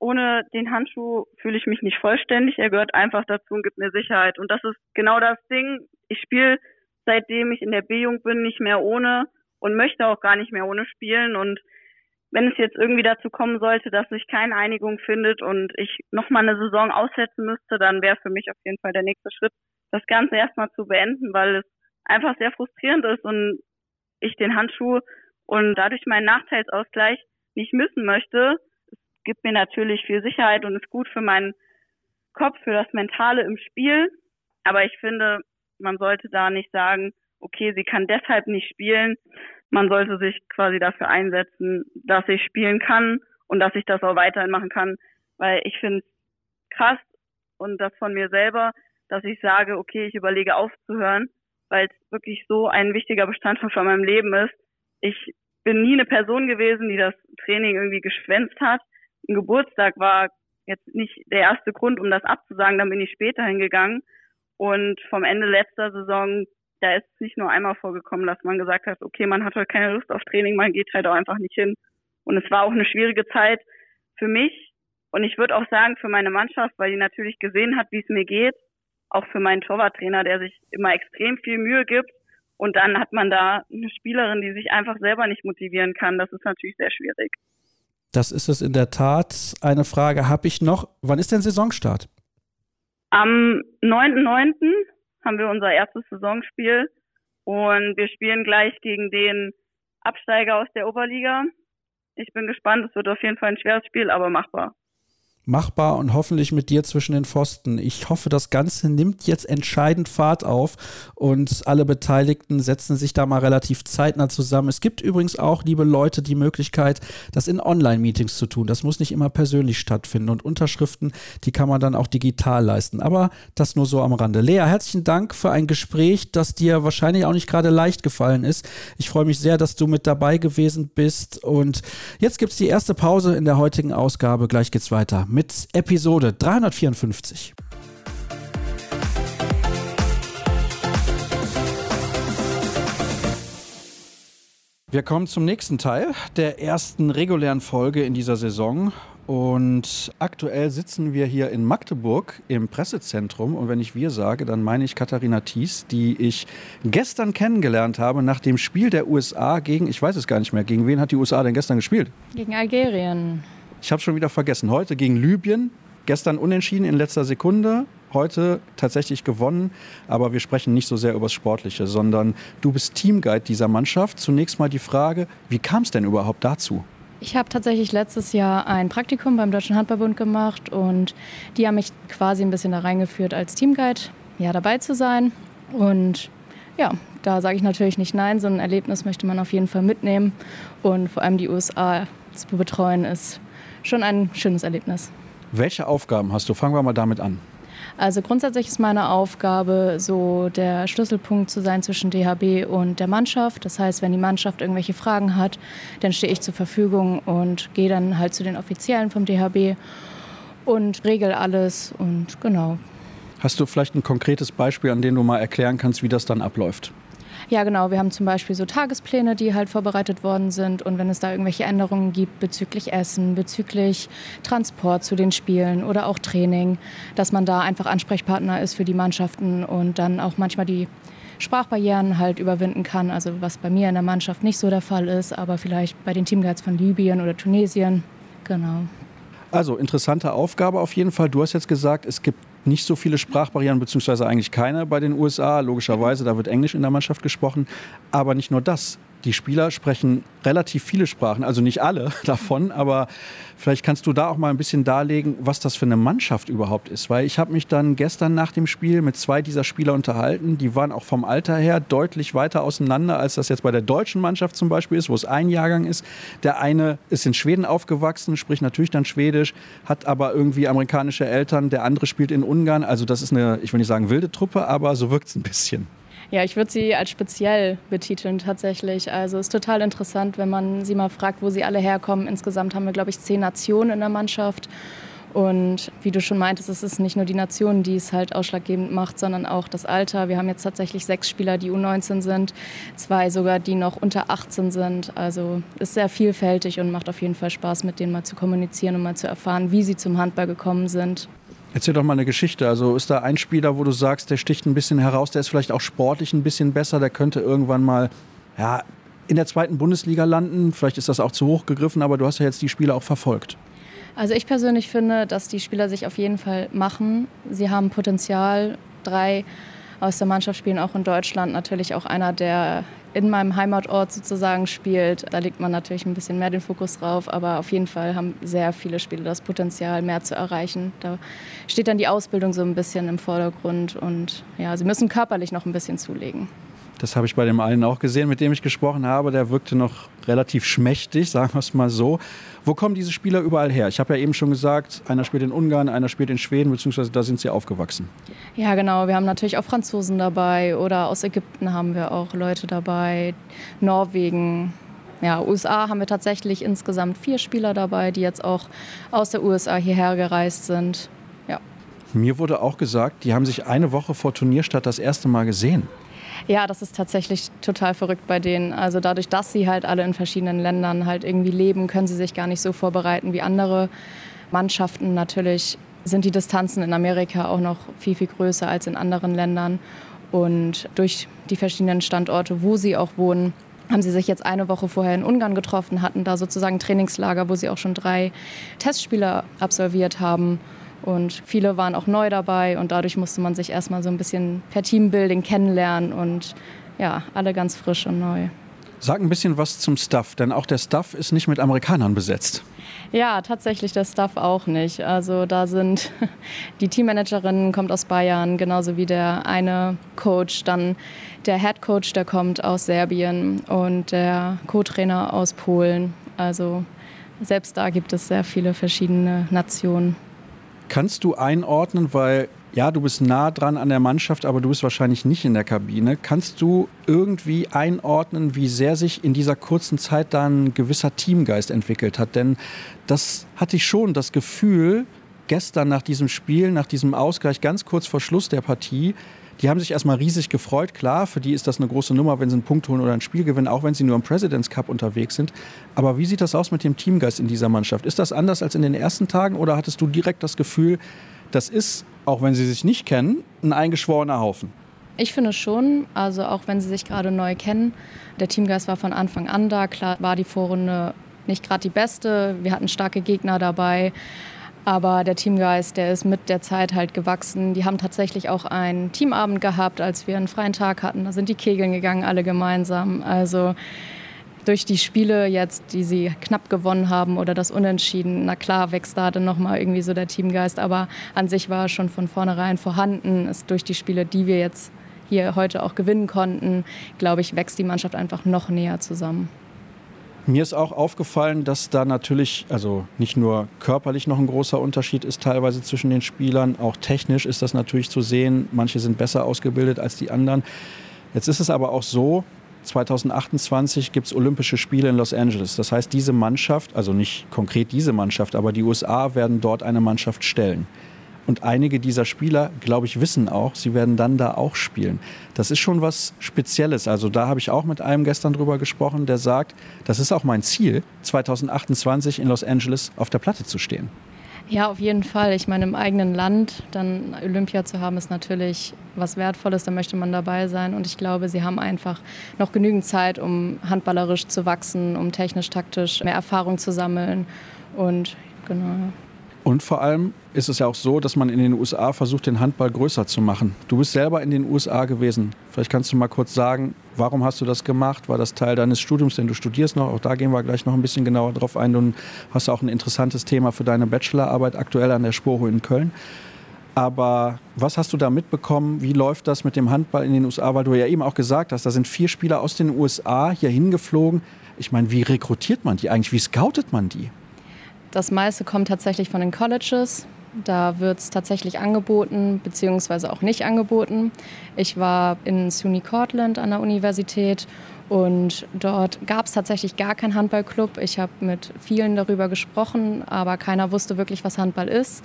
ohne den Handschuh fühle ich mich nicht vollständig. Er gehört einfach dazu und gibt mir Sicherheit. Und das ist genau das Ding. Ich spiele seitdem ich in der B-Jugend bin nicht mehr ohne und möchte auch gar nicht mehr ohne spielen. Und wenn es jetzt irgendwie dazu kommen sollte, dass sich keine Einigung findet und ich nochmal eine Saison aussetzen müsste, dann wäre für mich auf jeden Fall der nächste Schritt, das Ganze erstmal zu beenden, weil es einfach sehr frustrierend ist und ich den Handschuh und dadurch meinen Nachteilsausgleich nicht missen möchte. Es gibt mir natürlich viel Sicherheit und ist gut für meinen Kopf, für das Mentale im Spiel. Aber ich finde, man sollte da nicht sagen, okay, sie kann deshalb nicht spielen. Man sollte sich quasi dafür einsetzen, dass ich spielen kann und dass ich das auch weiterhin machen kann, weil ich finde es krass und das von mir selber, dass ich sage, okay, ich überlege aufzuhören, weil es wirklich so ein wichtiger Bestandteil von meinem Leben ist. Ich bin nie eine Person gewesen, die das Training irgendwie geschwänzt hat. Ein Geburtstag war jetzt nicht der erste Grund, um das abzusagen, dann bin ich später hingegangen. Und vom Ende letzter Saison, da ist es nicht nur einmal vorgekommen, dass man gesagt hat, okay, man hat heute keine Lust auf Training, man geht halt auch einfach nicht hin. Und es war auch eine schwierige Zeit für mich. Und ich würde auch sagen, für meine Mannschaft, weil die natürlich gesehen hat, wie es mir geht auch für meinen Torwarttrainer, der sich immer extrem viel Mühe gibt. Und dann hat man da eine Spielerin, die sich einfach selber nicht motivieren kann. Das ist natürlich sehr schwierig. Das ist es in der Tat. Eine Frage habe ich noch. Wann ist denn Saisonstart? Am 9.9. haben wir unser erstes Saisonspiel und wir spielen gleich gegen den Absteiger aus der Oberliga. Ich bin gespannt. Es wird auf jeden Fall ein schweres Spiel, aber machbar machbar und hoffentlich mit dir zwischen den Pfosten. Ich hoffe, das Ganze nimmt jetzt entscheidend Fahrt auf und alle Beteiligten setzen sich da mal relativ zeitnah zusammen. Es gibt übrigens auch, liebe Leute, die Möglichkeit, das in Online-Meetings zu tun. Das muss nicht immer persönlich stattfinden und Unterschriften, die kann man dann auch digital leisten. Aber das nur so am Rande. Lea, herzlichen Dank für ein Gespräch, das dir wahrscheinlich auch nicht gerade leicht gefallen ist. Ich freue mich sehr, dass du mit dabei gewesen bist und jetzt gibt es die erste Pause in der heutigen Ausgabe. Gleich geht's weiter mit Episode 354. Wir kommen zum nächsten Teil der ersten regulären Folge in dieser Saison. Und aktuell sitzen wir hier in Magdeburg im Pressezentrum. Und wenn ich wir sage, dann meine ich Katharina Thies, die ich gestern kennengelernt habe nach dem Spiel der USA gegen, ich weiß es gar nicht mehr, gegen wen hat die USA denn gestern gespielt? Gegen Algerien. Ich habe schon wieder vergessen. Heute gegen Libyen, gestern unentschieden in letzter Sekunde, heute tatsächlich gewonnen. Aber wir sprechen nicht so sehr über das Sportliche, sondern du bist Teamguide dieser Mannschaft. Zunächst mal die Frage, wie kam es denn überhaupt dazu? Ich habe tatsächlich letztes Jahr ein Praktikum beim Deutschen Handballbund gemacht und die haben mich quasi ein bisschen da reingeführt, als Teamguide ja, dabei zu sein. Und ja, da sage ich natürlich nicht nein, so ein Erlebnis möchte man auf jeden Fall mitnehmen. Und vor allem die USA zu betreuen ist schon ein schönes Erlebnis. Welche Aufgaben hast du? Fangen wir mal damit an. Also grundsätzlich ist meine Aufgabe, so der Schlüsselpunkt zu sein zwischen DHB und der Mannschaft. Das heißt, wenn die Mannschaft irgendwelche Fragen hat, dann stehe ich zur Verfügung und gehe dann halt zu den Offiziellen vom DHB und regel alles und genau. Hast du vielleicht ein konkretes Beispiel, an dem du mal erklären kannst, wie das dann abläuft? Ja, genau. Wir haben zum Beispiel so Tagespläne, die halt vorbereitet worden sind. Und wenn es da irgendwelche Änderungen gibt bezüglich Essen, bezüglich Transport zu den Spielen oder auch Training, dass man da einfach Ansprechpartner ist für die Mannschaften und dann auch manchmal die Sprachbarrieren halt überwinden kann. Also was bei mir in der Mannschaft nicht so der Fall ist, aber vielleicht bei den Teamguides von Libyen oder Tunesien. Genau. Also interessante Aufgabe auf jeden Fall. Du hast jetzt gesagt, es gibt nicht so viele Sprachbarrieren, beziehungsweise eigentlich keine bei den USA. Logischerweise, da wird Englisch in der Mannschaft gesprochen. Aber nicht nur das. Die Spieler sprechen relativ viele Sprachen, also nicht alle [laughs] davon, aber vielleicht kannst du da auch mal ein bisschen darlegen, was das für eine Mannschaft überhaupt ist. Weil ich habe mich dann gestern nach dem Spiel mit zwei dieser Spieler unterhalten. Die waren auch vom Alter her deutlich weiter auseinander, als das jetzt bei der deutschen Mannschaft zum Beispiel ist, wo es ein Jahrgang ist. Der eine ist in Schweden aufgewachsen, spricht natürlich dann Schwedisch, hat aber irgendwie amerikanische Eltern. Der andere spielt in Ungarn. Also das ist eine, ich will nicht sagen wilde Truppe, aber so wirkt es ein bisschen. Ja, ich würde sie als speziell betiteln tatsächlich. Also es ist total interessant, wenn man sie mal fragt, wo sie alle herkommen. Insgesamt haben wir, glaube ich, zehn Nationen in der Mannschaft. Und wie du schon meintest, es ist nicht nur die Nation, die es halt ausschlaggebend macht, sondern auch das Alter. Wir haben jetzt tatsächlich sechs Spieler, die U19 sind, zwei sogar, die noch unter 18 sind. Also ist sehr vielfältig und macht auf jeden Fall Spaß, mit denen mal zu kommunizieren und mal zu erfahren, wie sie zum Handball gekommen sind. Erzähl doch mal eine Geschichte. Also ist da ein Spieler, wo du sagst, der sticht ein bisschen heraus, der ist vielleicht auch sportlich ein bisschen besser, der könnte irgendwann mal ja, in der zweiten Bundesliga landen. Vielleicht ist das auch zu hoch gegriffen, aber du hast ja jetzt die Spieler auch verfolgt. Also ich persönlich finde, dass die Spieler sich auf jeden Fall machen. Sie haben Potenzial. Drei aus der Mannschaft spielen auch in Deutschland. Natürlich auch einer, der in meinem Heimatort sozusagen spielt. Da legt man natürlich ein bisschen mehr den Fokus drauf, aber auf jeden Fall haben sehr viele Spieler das Potenzial, mehr zu erreichen. Da steht dann die Ausbildung so ein bisschen im Vordergrund und ja, sie müssen körperlich noch ein bisschen zulegen. Das habe ich bei dem einen auch gesehen, mit dem ich gesprochen habe. Der wirkte noch relativ schmächtig, sagen wir es mal so. Wo kommen diese Spieler überall her? Ich habe ja eben schon gesagt, einer spielt in Ungarn, einer spielt in Schweden, beziehungsweise da sind sie aufgewachsen. Ja, genau. Wir haben natürlich auch Franzosen dabei oder aus Ägypten haben wir auch Leute dabei, Norwegen. Ja, USA haben wir tatsächlich insgesamt vier Spieler dabei, die jetzt auch aus der USA hierher gereist sind. Ja. Mir wurde auch gesagt, die haben sich eine Woche vor Turnierstart das erste Mal gesehen. Ja, das ist tatsächlich total verrückt bei denen. Also dadurch, dass sie halt alle in verschiedenen Ländern halt irgendwie leben, können sie sich gar nicht so vorbereiten wie andere Mannschaften. Natürlich sind die Distanzen in Amerika auch noch viel, viel größer als in anderen Ländern. Und durch die verschiedenen Standorte, wo sie auch wohnen, haben sie sich jetzt eine Woche vorher in Ungarn getroffen, hatten da sozusagen Trainingslager, wo sie auch schon drei Testspiele absolviert haben. Und viele waren auch neu dabei und dadurch musste man sich erstmal so ein bisschen per Teambuilding kennenlernen und ja, alle ganz frisch und neu. Sag ein bisschen was zum Staff, denn auch der Staff ist nicht mit Amerikanern besetzt. Ja, tatsächlich der Staff auch nicht. Also da sind [laughs] die Teammanagerin kommt aus Bayern, genauso wie der eine Coach, dann der Head Coach, der kommt aus Serbien und der Co-Trainer aus Polen. Also selbst da gibt es sehr viele verschiedene Nationen. Kannst du einordnen, weil ja, du bist nah dran an der Mannschaft, aber du bist wahrscheinlich nicht in der Kabine. Kannst du irgendwie einordnen, wie sehr sich in dieser kurzen Zeit da ein gewisser Teamgeist entwickelt hat? Denn das hatte ich schon das Gefühl, gestern nach diesem Spiel, nach diesem Ausgleich, ganz kurz vor Schluss der Partie, die haben sich erstmal riesig gefreut. Klar, für die ist das eine große Nummer, wenn sie einen Punkt holen oder ein Spiel gewinnen, auch wenn sie nur im President's Cup unterwegs sind. Aber wie sieht das aus mit dem Teamgeist in dieser Mannschaft? Ist das anders als in den ersten Tagen oder hattest du direkt das Gefühl, das ist, auch wenn sie sich nicht kennen, ein eingeschworener Haufen? Ich finde schon, also auch wenn sie sich gerade neu kennen. Der Teamgeist war von Anfang an da. Klar war die Vorrunde nicht gerade die beste. Wir hatten starke Gegner dabei. Aber der Teamgeist, der ist mit der Zeit halt gewachsen. Die haben tatsächlich auch einen Teamabend gehabt, als wir einen freien Tag hatten. Da sind die Kegeln gegangen, alle gemeinsam. Also durch die Spiele jetzt, die sie knapp gewonnen haben oder das Unentschieden, na klar wächst da dann nochmal irgendwie so der Teamgeist. Aber an sich war schon von vornherein vorhanden. Ist durch die Spiele, die wir jetzt hier heute auch gewinnen konnten, glaube ich, wächst die Mannschaft einfach noch näher zusammen. Mir ist auch aufgefallen, dass da natürlich, also nicht nur körperlich noch ein großer Unterschied ist teilweise zwischen den Spielern, auch technisch ist das natürlich zu sehen. Manche sind besser ausgebildet als die anderen. Jetzt ist es aber auch so, 2028 gibt es Olympische Spiele in Los Angeles. Das heißt, diese Mannschaft, also nicht konkret diese Mannschaft, aber die USA werden dort eine Mannschaft stellen. Und einige dieser Spieler, glaube ich, wissen auch, sie werden dann da auch spielen. Das ist schon was Spezielles. Also da habe ich auch mit einem gestern drüber gesprochen, der sagt, das ist auch mein Ziel, 2028 in Los Angeles auf der Platte zu stehen. Ja, auf jeden Fall. Ich meine, im eigenen Land dann Olympia zu haben, ist natürlich was Wertvolles. Da möchte man dabei sein. Und ich glaube, sie haben einfach noch genügend Zeit, um handballerisch zu wachsen, um technisch, taktisch mehr Erfahrung zu sammeln. Und genau. Und vor allem ist es ja auch so, dass man in den USA versucht, den Handball größer zu machen. Du bist selber in den USA gewesen. Vielleicht kannst du mal kurz sagen, warum hast du das gemacht? War das Teil deines Studiums, denn du studierst noch? Auch da gehen wir gleich noch ein bisschen genauer drauf ein. Du hast auch ein interessantes Thema für deine Bachelorarbeit aktuell an der Sporo in Köln. Aber was hast du da mitbekommen? Wie läuft das mit dem Handball in den USA? Weil du ja eben auch gesagt hast, da sind vier Spieler aus den USA hier hingeflogen. Ich meine, wie rekrutiert man die eigentlich? Wie scoutet man die? Das meiste kommt tatsächlich von den Colleges. Da wird es tatsächlich angeboten, beziehungsweise auch nicht angeboten. Ich war in SUNY Cortland an der Universität Und dort gab es tatsächlich gar keinen Handballclub. Ich habe mit vielen darüber gesprochen, aber keiner wusste wirklich, was Handball ist.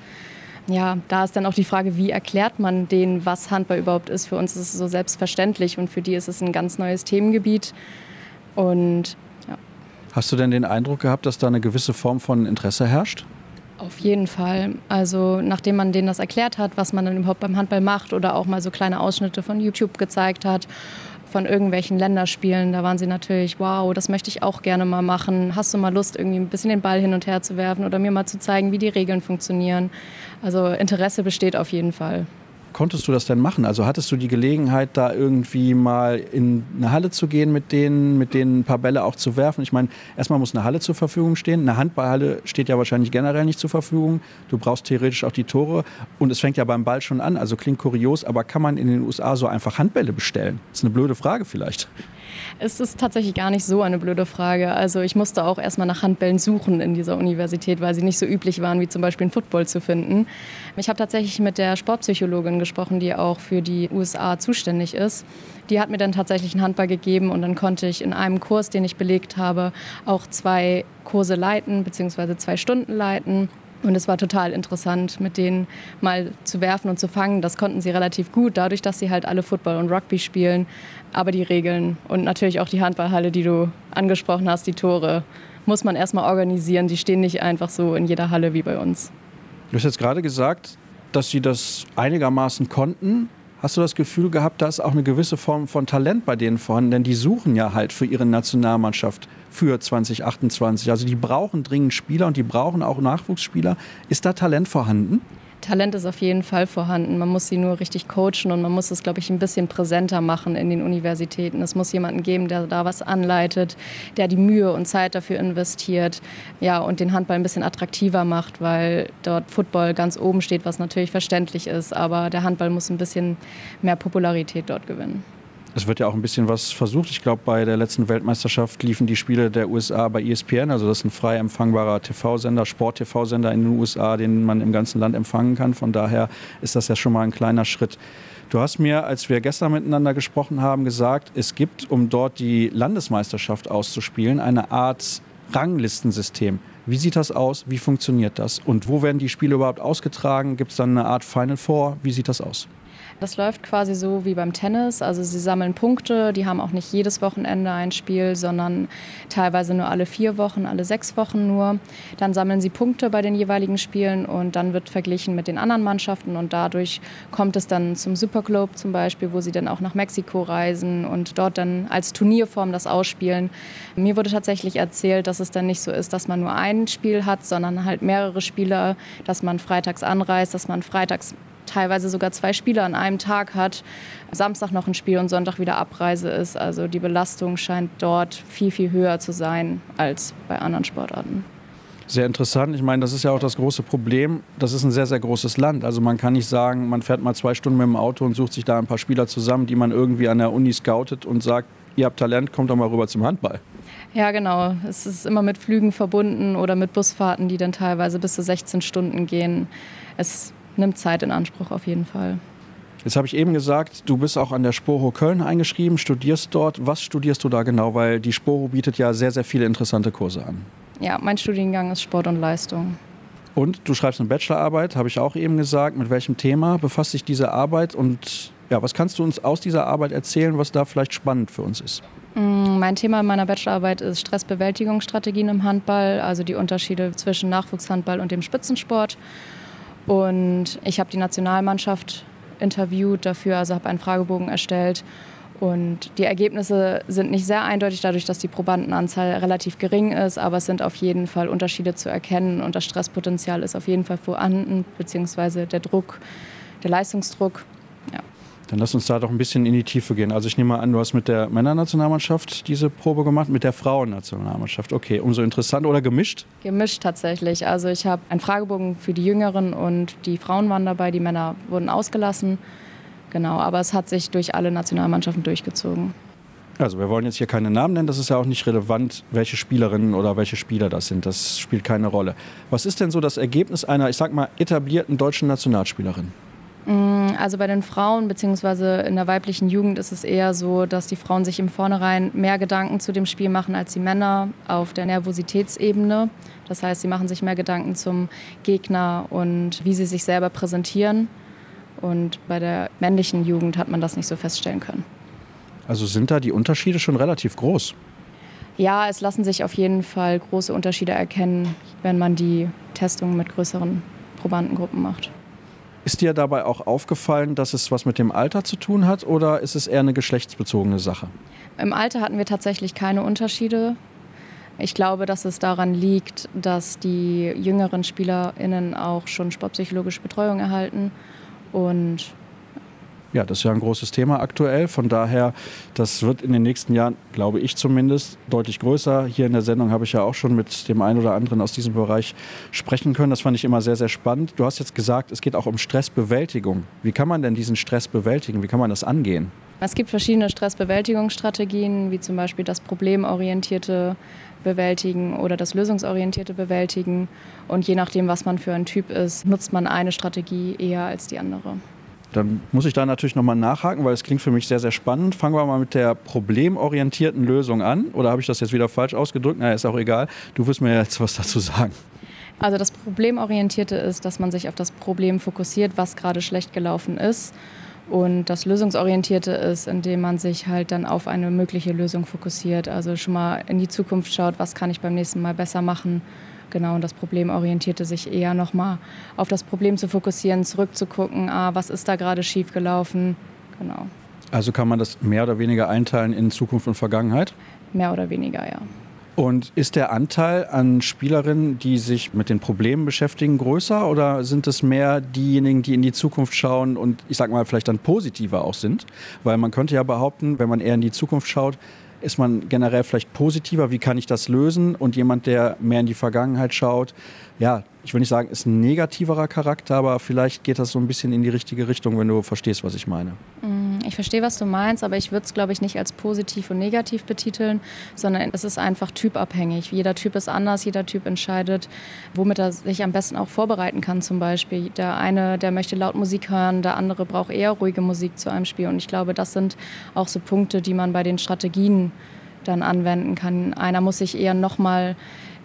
Ja, da ist dann auch die Frage, wie erklärt man denen, was Handball überhaupt ist. Für uns ist es so selbstverständlich und für die ist es ein ganz neues Themengebiet. Und. Hast du denn den Eindruck gehabt, dass da eine gewisse Form von Interesse herrscht? Auf jeden Fall. Also nachdem man denen das erklärt hat, was man dann überhaupt beim Handball macht oder auch mal so kleine Ausschnitte von YouTube gezeigt hat, von irgendwelchen Länderspielen, da waren sie natürlich, wow, das möchte ich auch gerne mal machen. Hast du mal Lust, irgendwie ein bisschen den Ball hin und her zu werfen oder mir mal zu zeigen, wie die Regeln funktionieren? Also Interesse besteht auf jeden Fall konntest du das denn machen? Also hattest du die Gelegenheit, da irgendwie mal in eine Halle zu gehen mit denen, mit denen ein paar Bälle auch zu werfen? Ich meine, erstmal muss eine Halle zur Verfügung stehen. Eine Handballhalle steht ja wahrscheinlich generell nicht zur Verfügung. Du brauchst theoretisch auch die Tore. Und es fängt ja beim Ball schon an. Also klingt kurios, aber kann man in den USA so einfach Handbälle bestellen? Das ist eine blöde Frage vielleicht. Es ist tatsächlich gar nicht so eine blöde Frage. Also ich musste auch erstmal nach Handbällen suchen in dieser Universität, weil sie nicht so üblich waren, wie zum Beispiel ein Football zu finden. Ich habe tatsächlich mit der Sportpsychologin gesprochen, die auch für die USA zuständig ist. Die hat mir dann tatsächlich einen Handball gegeben und dann konnte ich in einem Kurs, den ich belegt habe, auch zwei Kurse leiten, beziehungsweise zwei Stunden leiten. Und es war total interessant, mit denen mal zu werfen und zu fangen. Das konnten sie relativ gut, dadurch, dass sie halt alle Football und Rugby spielen. Aber die Regeln und natürlich auch die Handballhalle, die du angesprochen hast, die Tore, muss man erstmal organisieren. Die stehen nicht einfach so in jeder Halle wie bei uns. Du hast jetzt gerade gesagt, dass sie das einigermaßen konnten. Hast du das Gefühl gehabt, da ist auch eine gewisse Form von Talent bei denen vorhanden? Denn die suchen ja halt für ihre Nationalmannschaft für 2028. Also die brauchen dringend Spieler und die brauchen auch Nachwuchsspieler. Ist da Talent vorhanden? Talent ist auf jeden Fall vorhanden. Man muss sie nur richtig coachen und man muss es, glaube ich, ein bisschen präsenter machen in den Universitäten. Es muss jemanden geben, der da was anleitet, der die Mühe und Zeit dafür investiert ja, und den Handball ein bisschen attraktiver macht, weil dort Football ganz oben steht, was natürlich verständlich ist. Aber der Handball muss ein bisschen mehr Popularität dort gewinnen. Es wird ja auch ein bisschen was versucht. Ich glaube, bei der letzten Weltmeisterschaft liefen die Spiele der USA bei ESPN, also das ist ein frei empfangbarer TV-Sender, Sport-TV-Sender in den USA, den man im ganzen Land empfangen kann. Von daher ist das ja schon mal ein kleiner Schritt. Du hast mir, als wir gestern miteinander gesprochen haben, gesagt, es gibt, um dort die Landesmeisterschaft auszuspielen, eine Art Ranglistensystem. Wie sieht das aus? Wie funktioniert das? Und wo werden die Spiele überhaupt ausgetragen? Gibt es dann eine Art Final Four? Wie sieht das aus? Das läuft quasi so wie beim Tennis. Also sie sammeln Punkte, die haben auch nicht jedes Wochenende ein Spiel, sondern teilweise nur alle vier Wochen, alle sechs Wochen nur. Dann sammeln sie Punkte bei den jeweiligen Spielen und dann wird verglichen mit den anderen Mannschaften und dadurch kommt es dann zum Superclub zum Beispiel, wo sie dann auch nach Mexiko reisen und dort dann als Turnierform das ausspielen. Mir wurde tatsächlich erzählt, dass es dann nicht so ist, dass man nur ein Spiel hat, sondern halt mehrere Spieler, dass man freitags anreist, dass man freitags teilweise sogar zwei Spiele an einem Tag hat, Samstag noch ein Spiel und Sonntag wieder Abreise ist. Also die Belastung scheint dort viel, viel höher zu sein als bei anderen Sportarten. Sehr interessant. Ich meine, das ist ja auch das große Problem. Das ist ein sehr, sehr großes Land. Also man kann nicht sagen, man fährt mal zwei Stunden mit dem Auto und sucht sich da ein paar Spieler zusammen, die man irgendwie an der Uni scoutet und sagt, ihr habt Talent, kommt doch mal rüber zum Handball. Ja, genau. Es ist immer mit Flügen verbunden oder mit Busfahrten, die dann teilweise bis zu 16 Stunden gehen. Es nimmt Zeit in Anspruch auf jeden Fall. Jetzt habe ich eben gesagt, du bist auch an der Sporo Köln eingeschrieben, studierst dort. Was studierst du da genau? Weil die Sporo bietet ja sehr, sehr viele interessante Kurse an. Ja, mein Studiengang ist Sport und Leistung. Und du schreibst eine Bachelorarbeit, habe ich auch eben gesagt. Mit welchem Thema befasst sich diese Arbeit? Und ja, was kannst du uns aus dieser Arbeit erzählen, was da vielleicht spannend für uns ist? Mm, mein Thema in meiner Bachelorarbeit ist Stressbewältigungsstrategien im Handball, also die Unterschiede zwischen Nachwuchshandball und dem Spitzensport. Und ich habe die Nationalmannschaft interviewt dafür, also habe einen Fragebogen erstellt. Und die Ergebnisse sind nicht sehr eindeutig, dadurch, dass die Probandenanzahl relativ gering ist, aber es sind auf jeden Fall Unterschiede zu erkennen und das Stresspotenzial ist auf jeden Fall vorhanden, beziehungsweise der Druck, der Leistungsdruck. Dann lass uns da doch ein bisschen in die Tiefe gehen. Also ich nehme mal an, du hast mit der Männernationalmannschaft diese Probe gemacht, mit der Frauennationalmannschaft. Okay, umso interessanter oder gemischt? Gemischt tatsächlich. Also ich habe einen Fragebogen für die Jüngeren und die Frauen waren dabei, die Männer wurden ausgelassen. Genau, aber es hat sich durch alle Nationalmannschaften durchgezogen. Also wir wollen jetzt hier keine Namen nennen, das ist ja auch nicht relevant, welche Spielerinnen oder welche Spieler das sind. Das spielt keine Rolle. Was ist denn so das Ergebnis einer, ich sag mal, etablierten deutschen Nationalspielerin? Mm, also bei den Frauen bzw. in der weiblichen Jugend ist es eher so, dass die Frauen sich im Vornherein mehr Gedanken zu dem Spiel machen als die Männer auf der Nervositätsebene. Das heißt, sie machen sich mehr Gedanken zum Gegner und wie sie sich selber präsentieren. Und bei der männlichen Jugend hat man das nicht so feststellen können. Also sind da die Unterschiede schon relativ groß? Ja, es lassen sich auf jeden Fall große Unterschiede erkennen, wenn man die Testungen mit größeren Probandengruppen macht. Ist dir dabei auch aufgefallen, dass es was mit dem Alter zu tun hat oder ist es eher eine geschlechtsbezogene Sache? Im Alter hatten wir tatsächlich keine Unterschiede. Ich glaube, dass es daran liegt, dass die jüngeren SpielerInnen auch schon sportpsychologische Betreuung erhalten und ja, das ist ja ein großes Thema aktuell. Von daher, das wird in den nächsten Jahren, glaube ich zumindest, deutlich größer. Hier in der Sendung habe ich ja auch schon mit dem einen oder anderen aus diesem Bereich sprechen können. Das fand ich immer sehr, sehr spannend. Du hast jetzt gesagt, es geht auch um Stressbewältigung. Wie kann man denn diesen Stress bewältigen? Wie kann man das angehen? Es gibt verschiedene Stressbewältigungsstrategien, wie zum Beispiel das problemorientierte Bewältigen oder das lösungsorientierte Bewältigen. Und je nachdem, was man für ein Typ ist, nutzt man eine Strategie eher als die andere. Dann muss ich da natürlich nochmal nachhaken, weil es klingt für mich sehr, sehr spannend. Fangen wir mal mit der problemorientierten Lösung an. Oder habe ich das jetzt wieder falsch ausgedrückt? Naja, ist auch egal. Du wirst mir jetzt was dazu sagen. Also das Problemorientierte ist, dass man sich auf das Problem fokussiert, was gerade schlecht gelaufen ist. Und das Lösungsorientierte ist, indem man sich halt dann auf eine mögliche Lösung fokussiert. Also schon mal in die Zukunft schaut, was kann ich beim nächsten Mal besser machen Genau, und das Problem orientierte sich eher nochmal auf das Problem zu fokussieren, zurückzugucken, ah, was ist da gerade schiefgelaufen. Genau. Also kann man das mehr oder weniger einteilen in Zukunft und Vergangenheit? Mehr oder weniger, ja. Und ist der Anteil an Spielerinnen, die sich mit den Problemen beschäftigen, größer oder sind es mehr diejenigen, die in die Zukunft schauen und ich sag mal vielleicht dann positiver auch sind? Weil man könnte ja behaupten, wenn man eher in die Zukunft schaut, ist man generell vielleicht positiver, wie kann ich das lösen? Und jemand, der mehr in die Vergangenheit schaut, ja, ich will nicht sagen, ist ein negativerer Charakter, aber vielleicht geht das so ein bisschen in die richtige Richtung, wenn du verstehst, was ich meine. Mm, ich verstehe, was du meinst, aber ich würde es, glaube ich, nicht als positiv und negativ betiteln, sondern es ist einfach typabhängig. Jeder Typ ist anders, jeder Typ entscheidet, womit er sich am besten auch vorbereiten kann zum Beispiel. Der eine, der möchte laut Musik hören, der andere braucht eher ruhige Musik zu einem Spiel. Und ich glaube, das sind auch so Punkte, die man bei den Strategien dann anwenden kann. Einer muss sich eher nochmal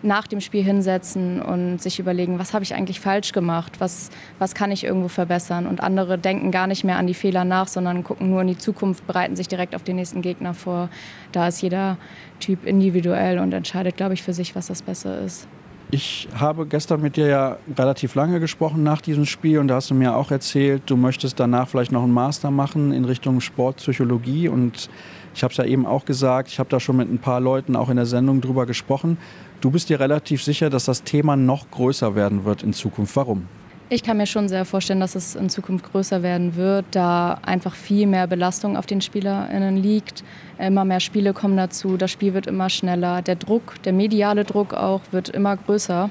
nach dem Spiel hinsetzen und sich überlegen, was habe ich eigentlich falsch gemacht, was, was kann ich irgendwo verbessern. Und andere denken gar nicht mehr an die Fehler nach, sondern gucken nur in die Zukunft, bereiten sich direkt auf den nächsten Gegner vor. Da ist jeder Typ individuell und entscheidet, glaube ich, für sich, was das Beste ist. Ich habe gestern mit dir ja relativ lange gesprochen nach diesem Spiel und da hast du mir auch erzählt, du möchtest danach vielleicht noch einen Master machen in Richtung Sportpsychologie und ich habe es ja eben auch gesagt, ich habe da schon mit ein paar Leuten auch in der Sendung drüber gesprochen. Du bist dir relativ sicher, dass das Thema noch größer werden wird in Zukunft. Warum? Ich kann mir schon sehr vorstellen, dass es in Zukunft größer werden wird, da einfach viel mehr Belastung auf den SpielerInnen liegt. Immer mehr Spiele kommen dazu, das Spiel wird immer schneller. Der Druck, der mediale Druck auch, wird immer größer.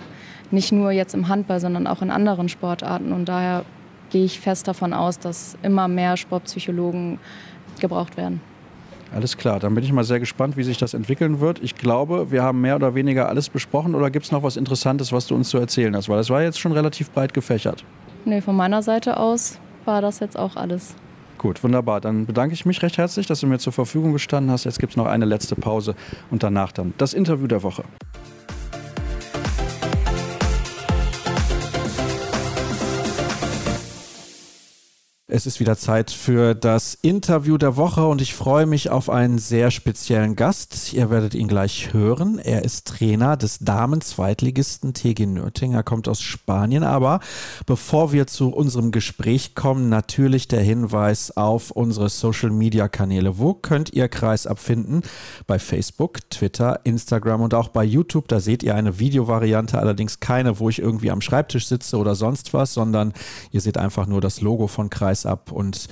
Nicht nur jetzt im Handball, sondern auch in anderen Sportarten. Und daher gehe ich fest davon aus, dass immer mehr Sportpsychologen gebraucht werden. Alles klar, dann bin ich mal sehr gespannt, wie sich das entwickeln wird. Ich glaube, wir haben mehr oder weniger alles besprochen oder gibt es noch was Interessantes, was du uns zu erzählen hast? Weil das war jetzt schon relativ breit gefächert. Nee, von meiner Seite aus war das jetzt auch alles. Gut, wunderbar. Dann bedanke ich mich recht herzlich, dass du mir zur Verfügung gestanden hast. Jetzt gibt es noch eine letzte Pause und danach dann das Interview der Woche. Es ist wieder Zeit für das Interview der Woche und ich freue mich auf einen sehr speziellen Gast. Ihr werdet ihn gleich hören. Er ist Trainer des Damen-Zweitligisten TG Nürting. Er kommt aus Spanien. Aber bevor wir zu unserem Gespräch kommen, natürlich der Hinweis auf unsere Social-Media-Kanäle. Wo könnt ihr Kreisab finden? Bei Facebook, Twitter, Instagram und auch bei YouTube. Da seht ihr eine Videovariante, allerdings keine, wo ich irgendwie am Schreibtisch sitze oder sonst was, sondern ihr seht einfach nur das Logo von Kreis Kreisab und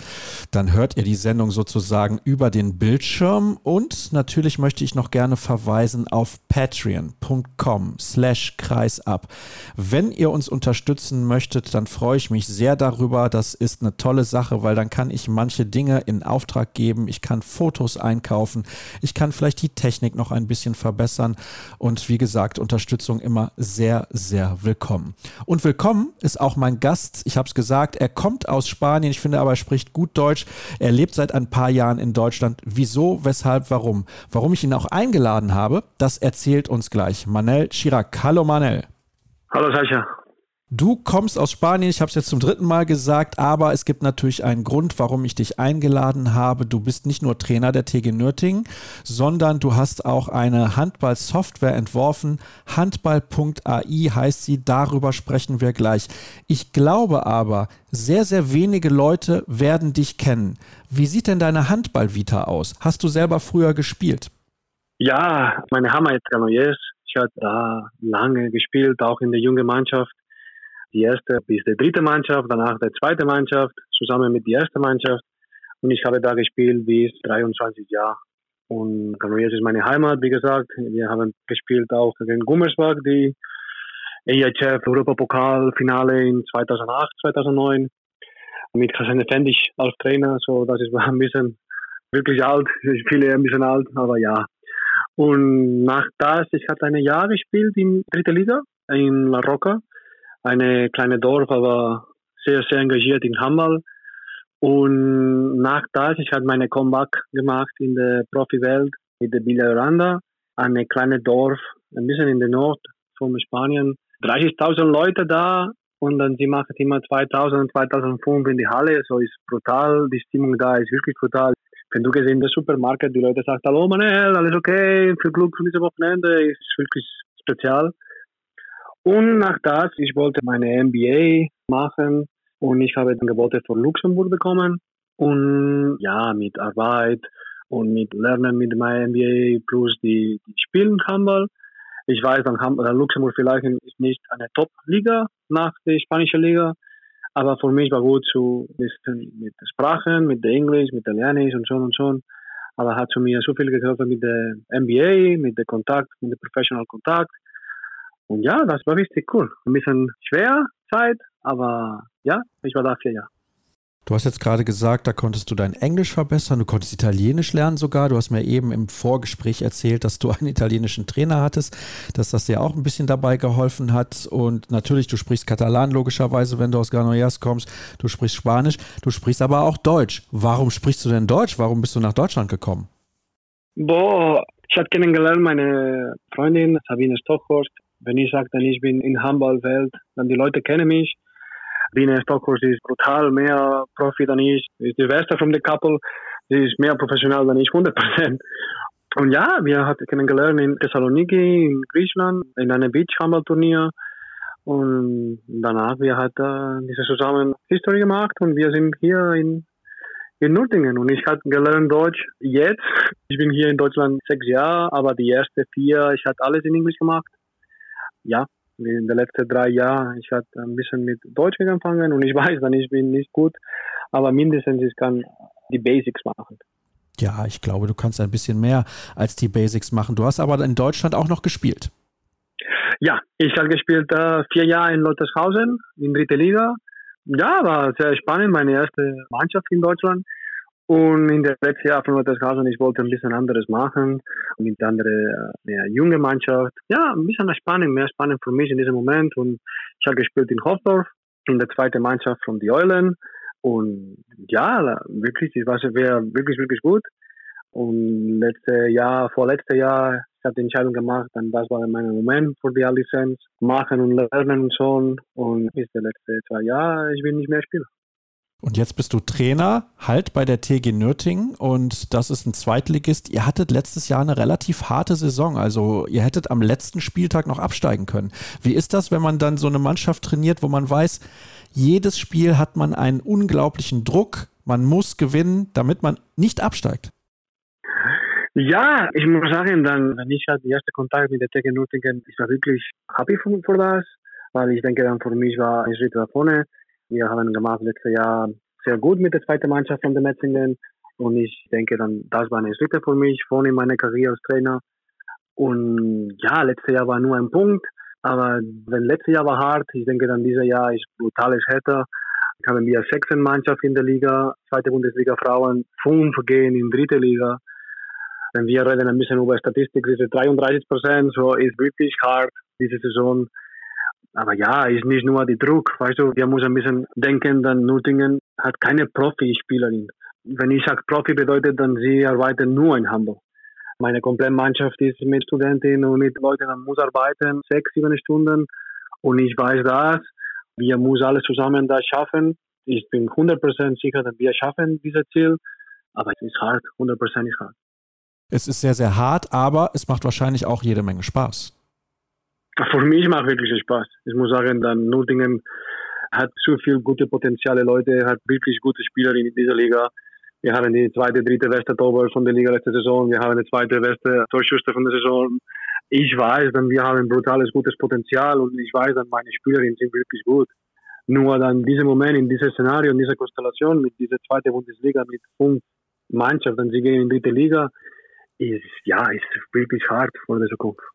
dann hört ihr die Sendung sozusagen über den Bildschirm und natürlich möchte ich noch gerne verweisen auf patreon.com slash kreisab. Wenn ihr uns unterstützen möchtet, dann freue ich mich sehr darüber. Das ist eine tolle Sache, weil dann kann ich manche Dinge in Auftrag geben. Ich kann Fotos einkaufen. Ich kann vielleicht die Technik noch ein bisschen verbessern. Und wie gesagt, Unterstützung immer sehr, sehr willkommen. Und willkommen ist auch mein Gast. Ich habe es gesagt, er kommt aus Spanien. Ich finde aber, er spricht gut Deutsch. Er lebt seit ein paar Jahren in Deutschland. Wieso, weshalb, warum? Warum ich ihn auch eingeladen habe, das erzählt uns gleich Manel Chirac. Hallo Manel. Hallo Sascha. Du kommst aus Spanien, ich habe es jetzt zum dritten Mal gesagt, aber es gibt natürlich einen Grund, warum ich dich eingeladen habe. Du bist nicht nur Trainer der TG Nürtingen, sondern du hast auch eine Handball-Software entworfen. Handball.ai heißt sie, darüber sprechen wir gleich. Ich glaube aber, sehr, sehr wenige Leute werden dich kennen. Wie sieht denn deine Handball-Vita aus? Hast du selber früher gespielt? Ja, meine Heimat Granollers. Ich habe da lange gespielt, auch in der jungen Mannschaft die erste bis die dritte Mannschaft, danach die zweite Mannschaft, zusammen mit der ersten Mannschaft. Und ich habe da gespielt bis 23 Jahre. Und Granollers ist meine Heimat, wie gesagt. Wir haben gespielt auch gegen Gummersbach, die EHF Europapokal-Finale in 2008, 2009. Mit Hassan Effendic als Trainer, so das ist ein bisschen wirklich alt. Ich [laughs] viele ein bisschen alt, aber ja. Und nach das, ich hatte ein Jahr gespielt in dritte Liga in La Roca eine kleine Dorf, aber sehr, sehr engagiert in Handball. Und nach das, ich habe meine Comeback gemacht in der Profi-Welt mit der Villa Oranda, eine kleine Dorf, ein bisschen in der Nord von Spanien. 30.000 Leute da und dann sie machen immer 2000, 2005 in die Halle, so ist brutal, die Stimmung da ist wirklich brutal. Wenn du gesehen in der Supermarkt, die Leute sagen, hallo Manel, alles okay, viel Glück für diese Wochenende, ist wirklich spezial. Und nach das, ich wollte meine MBA machen und ich habe Angebote von Luxemburg bekommen. Und ja, mit Arbeit und mit Lernen mit meinem MBA plus die, die Spielen Handball. Ich weiß, dann haben Luxemburg vielleicht nicht eine Top-Liga nach der spanischen Liga, aber für mich war gut zu mit Sprachen, mit der Englisch, mit der Lernisch und so und so. Aber hat zu mir so viel geholfen mit der MBA, mit der Kontakt, mit dem Professional Kontakt und ja, das war richtig cool. Ein bisschen schwer Zeit, aber ja, ich war da vier Jahre. Du hast jetzt gerade gesagt, da konntest du dein Englisch verbessern, du konntest Italienisch lernen sogar. Du hast mir eben im Vorgespräch erzählt, dass du einen italienischen Trainer hattest, dass das dir auch ein bisschen dabei geholfen hat. Und natürlich, du sprichst Katalan logischerweise, wenn du aus Granollers kommst. Du sprichst Spanisch, du sprichst aber auch Deutsch. Warum sprichst du denn Deutsch? Warum bist du nach Deutschland gekommen? Boah, ich habe kennengelernt meine Freundin Sabine Stockhorst wenn ich sage, dann ich bin in Handballwelt, dann die Leute kennen mich. Biene Stockhorst ist brutal mehr Profi dann ich, ist die beste von der Couple. Sie ist mehr professionell dann ich, 100 Und ja, wir haben kennengelernt in Thessaloniki, in Griechenland, in einem Beach-Handball-Turnier. Und danach, wir haben äh, diese zusammen History gemacht und wir sind hier in, in Nürtingen. Und ich habe gelernt Deutsch jetzt. Ich bin hier in Deutschland sechs Jahre, aber die ersten vier, ich habe alles in Englisch gemacht ja, in den letzten drei Jahren, ich hatte ein bisschen mit Deutsch angefangen und ich [laughs] weiß dann, ich bin nicht gut, aber mindestens ich kann die Basics machen. Ja, ich glaube, du kannst ein bisschen mehr als die Basics machen. Du hast aber in Deutschland auch noch gespielt. Ja, ich habe gespielt äh, vier Jahre in Lottershausen in dritte Liga. Ja, war sehr spannend, meine erste Mannschaft in Deutschland. Und in der letzten Jahr von Lottershausen, ich wollte ein bisschen anderes machen, mit andere, mehr junge Mannschaft. Ja, ein bisschen spannend, mehr spannend für mich in diesem Moment. Und ich habe gespielt in Hofdorf, in der zweiten Mannschaft von die Eulen. Und ja, wirklich, das war wirklich, wirklich gut. Und letztes Jahr, vorletztes Jahr, ich habe die Entscheidung gemacht, dann das war mein Moment für die A-Lizenz, machen und lernen und so. Und bis die letzten zwei Jahre, ich bin nicht mehr Spieler. Und jetzt bist du Trainer halt bei der TG Nürtingen und das ist ein Zweitligist. Ihr hattet letztes Jahr eine relativ harte Saison, also ihr hättet am letzten Spieltag noch absteigen können. Wie ist das, wenn man dann so eine Mannschaft trainiert, wo man weiß, jedes Spiel hat man einen unglaublichen Druck, man muss gewinnen, damit man nicht absteigt? Ja, ich muss sagen, dann, wenn ich hatte den ersten Kontakt mit der TG Nürtingen, ich war wirklich happy für das, weil ich denke, dann für mich war ein Schritt nach vorne. Wir haben gemacht letztes Jahr sehr gut mit der zweiten Mannschaft von den Metzingen. Und ich denke dann, das war eine Schritte für mich vorne in meiner Karriere als Trainer. Und ja, letztes Jahr war nur ein Punkt. Aber wenn letztes Jahr war hart, ich denke dann dieses Jahr ist brutales härter. Haben wir sechs Mannschaft in der Liga, zweite Bundesliga Frauen, fünf gehen in dritte Liga. Wenn wir reden ein bisschen über Statistik, ist es 33 Prozent, so ist wirklich hart diese Saison. Aber ja, ist nicht nur die Druck, weißt du, wir müssen ein bisschen denken, dann Nutingen hat keine Profispielerin. Wenn ich sage Profi, bedeutet dann, sie arbeiten nur in Hamburg. Meine komplette Mannschaft ist mit Studentinnen und mit Leuten, man muss arbeiten, sechs, sieben Stunden. Und ich weiß das. Wir müssen alles zusammen das schaffen. Ich bin 100% sicher, dass wir schaffen dieses Ziel. Aber es ist hart, 100% ist hart. Es ist sehr, sehr hart, aber es macht wahrscheinlich auch jede Menge Spaß. Für mich macht wirklich Spaß. Ich muss sagen, dann Nottingham hat zu viel gute Potenziale Leute, hat wirklich gute Spieler in dieser Liga. Wir haben die zweite, dritte beste Torwart von der Liga letzte Saison. Wir haben die zweite beste Torschüster von der Saison. Ich weiß, dann wir haben brutales, gutes Potenzial und ich weiß, dann meine Spielerinnen sind wirklich gut. Nur dann dieser Moment, in diesem Szenario, in dieser Konstellation mit dieser zweiten Bundesliga mit fünf Mannschaften, sie gehen in die dritte Liga, ist, ja, ist wirklich hart vor der Zukunft.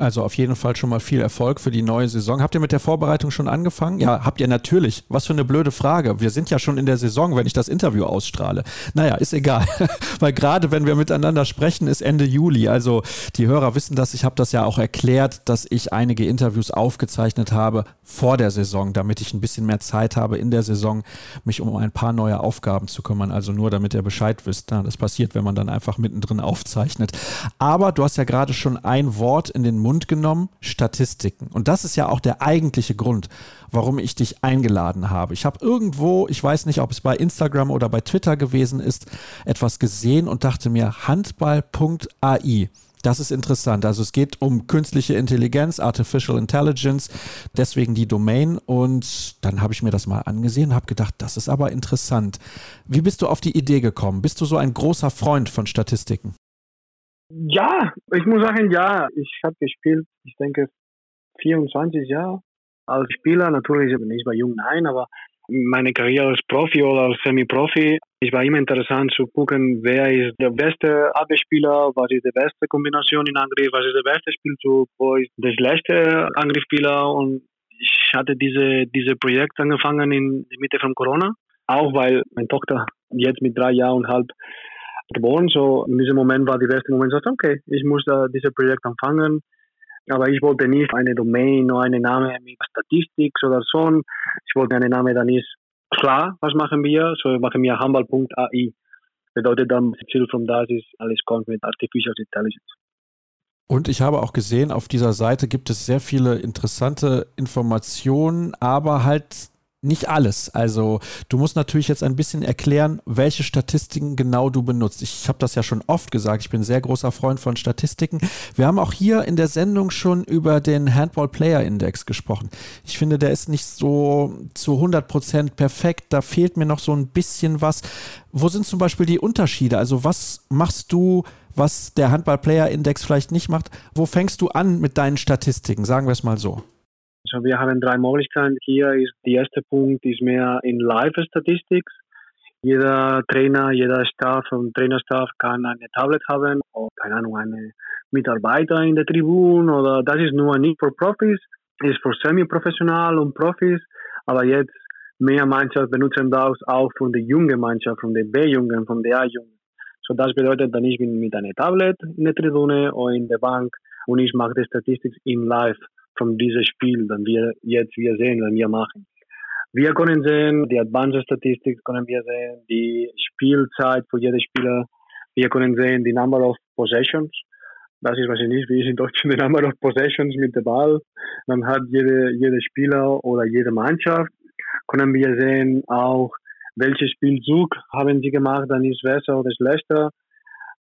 Also auf jeden Fall schon mal viel Erfolg für die neue Saison. Habt ihr mit der Vorbereitung schon angefangen? Ja, habt ihr natürlich. Was für eine blöde Frage. Wir sind ja schon in der Saison, wenn ich das Interview ausstrahle. Naja, ist egal. [laughs] Weil gerade wenn wir miteinander sprechen, ist Ende Juli. Also die Hörer wissen das. Ich habe das ja auch erklärt, dass ich einige Interviews aufgezeichnet habe vor der Saison, damit ich ein bisschen mehr Zeit habe in der Saison, mich um ein paar neue Aufgaben zu kümmern. Also nur damit ihr Bescheid wisst. Das passiert, wenn man dann einfach mittendrin aufzeichnet. Aber du hast ja gerade schon ein Wort in den Mund genommen, Statistiken. Und das ist ja auch der eigentliche Grund, warum ich dich eingeladen habe. Ich habe irgendwo, ich weiß nicht, ob es bei Instagram oder bei Twitter gewesen ist, etwas gesehen und dachte mir, handball.ai. Das ist interessant. Also es geht um künstliche Intelligenz, Artificial Intelligence, deswegen die Domain. Und dann habe ich mir das mal angesehen und habe gedacht, das ist aber interessant. Wie bist du auf die Idee gekommen? Bist du so ein großer Freund von Statistiken? Ja, ich muss sagen, ja. Ich habe gespielt, ich denke, 24 Jahre als Spieler. Natürlich nicht bei jung, nein, aber meine Karriere als Profi oder als Semi-Profi, es war immer interessant zu gucken, wer ist der beste Abwehrspieler, was ist die beste Kombination in Angriff, was ist der beste Spielzug, wo ist der schlechte Angriffsspieler und ich hatte diese, diese Projekt angefangen in der Mitte von Corona, auch weil meine Tochter jetzt mit drei Jahren und halb geboren. So in diesem Moment war der beste Moment, so, okay, ich muss uh, dieses Projekt anfangen. Aber ich wollte nicht eine Domain oder einen Namen mit Statistik oder so. Ich wollte einen Namen, dann ist klar, was machen wir. So machen wir handball.ai. Bedeutet dann, Ziel von das ist, alles kommt mit Artificial Intelligence. Und ich habe auch gesehen, auf dieser Seite gibt es sehr viele interessante Informationen, aber halt nicht alles. Also du musst natürlich jetzt ein bisschen erklären, welche Statistiken genau du benutzt. Ich habe das ja schon oft gesagt, ich bin sehr großer Freund von Statistiken. Wir haben auch hier in der Sendung schon über den Handball Player Index gesprochen. Ich finde, der ist nicht so zu 100% perfekt. Da fehlt mir noch so ein bisschen was. Wo sind zum Beispiel die Unterschiede? Also was machst du, was der Handball Player Index vielleicht nicht macht? Wo fängst du an mit deinen Statistiken? Sagen wir es mal so. Also wir haben drei Möglichkeiten. Hier ist der erste Punkt ist mehr in Live-Statistik. Jeder Trainer, jeder Staff und Trainerstaff kann eine Tablet haben oder keine Ahnung, eine Mitarbeiter in der Tribüne oder das ist nur nicht für Profis, ist für semi-professional und Profis, aber jetzt mehr Mannschaften benutzen das auch von der jungen Mannschaft, von den B-Jungen, von der A-Jungen. So das bedeutet dann, ich bin mit einer Tablet in der Tribüne oder in der Bank und ich mache die Statistik in Live von diesem Spiel, dann wir jetzt wir sehen, wenn wir machen. Wir können sehen, die Advanced Statistik können wir sehen, die Spielzeit für jeden Spieler. Wir können sehen, die Number of Possessions. Das ist wahrscheinlich, wie ist in Deutschland, [laughs] die Number of Possessions mit dem Ball. Dann hat jede, jeder Spieler oder jede Mannschaft. Können wir sehen auch, welchen Spielzug haben sie gemacht, dann ist besser oder schlechter.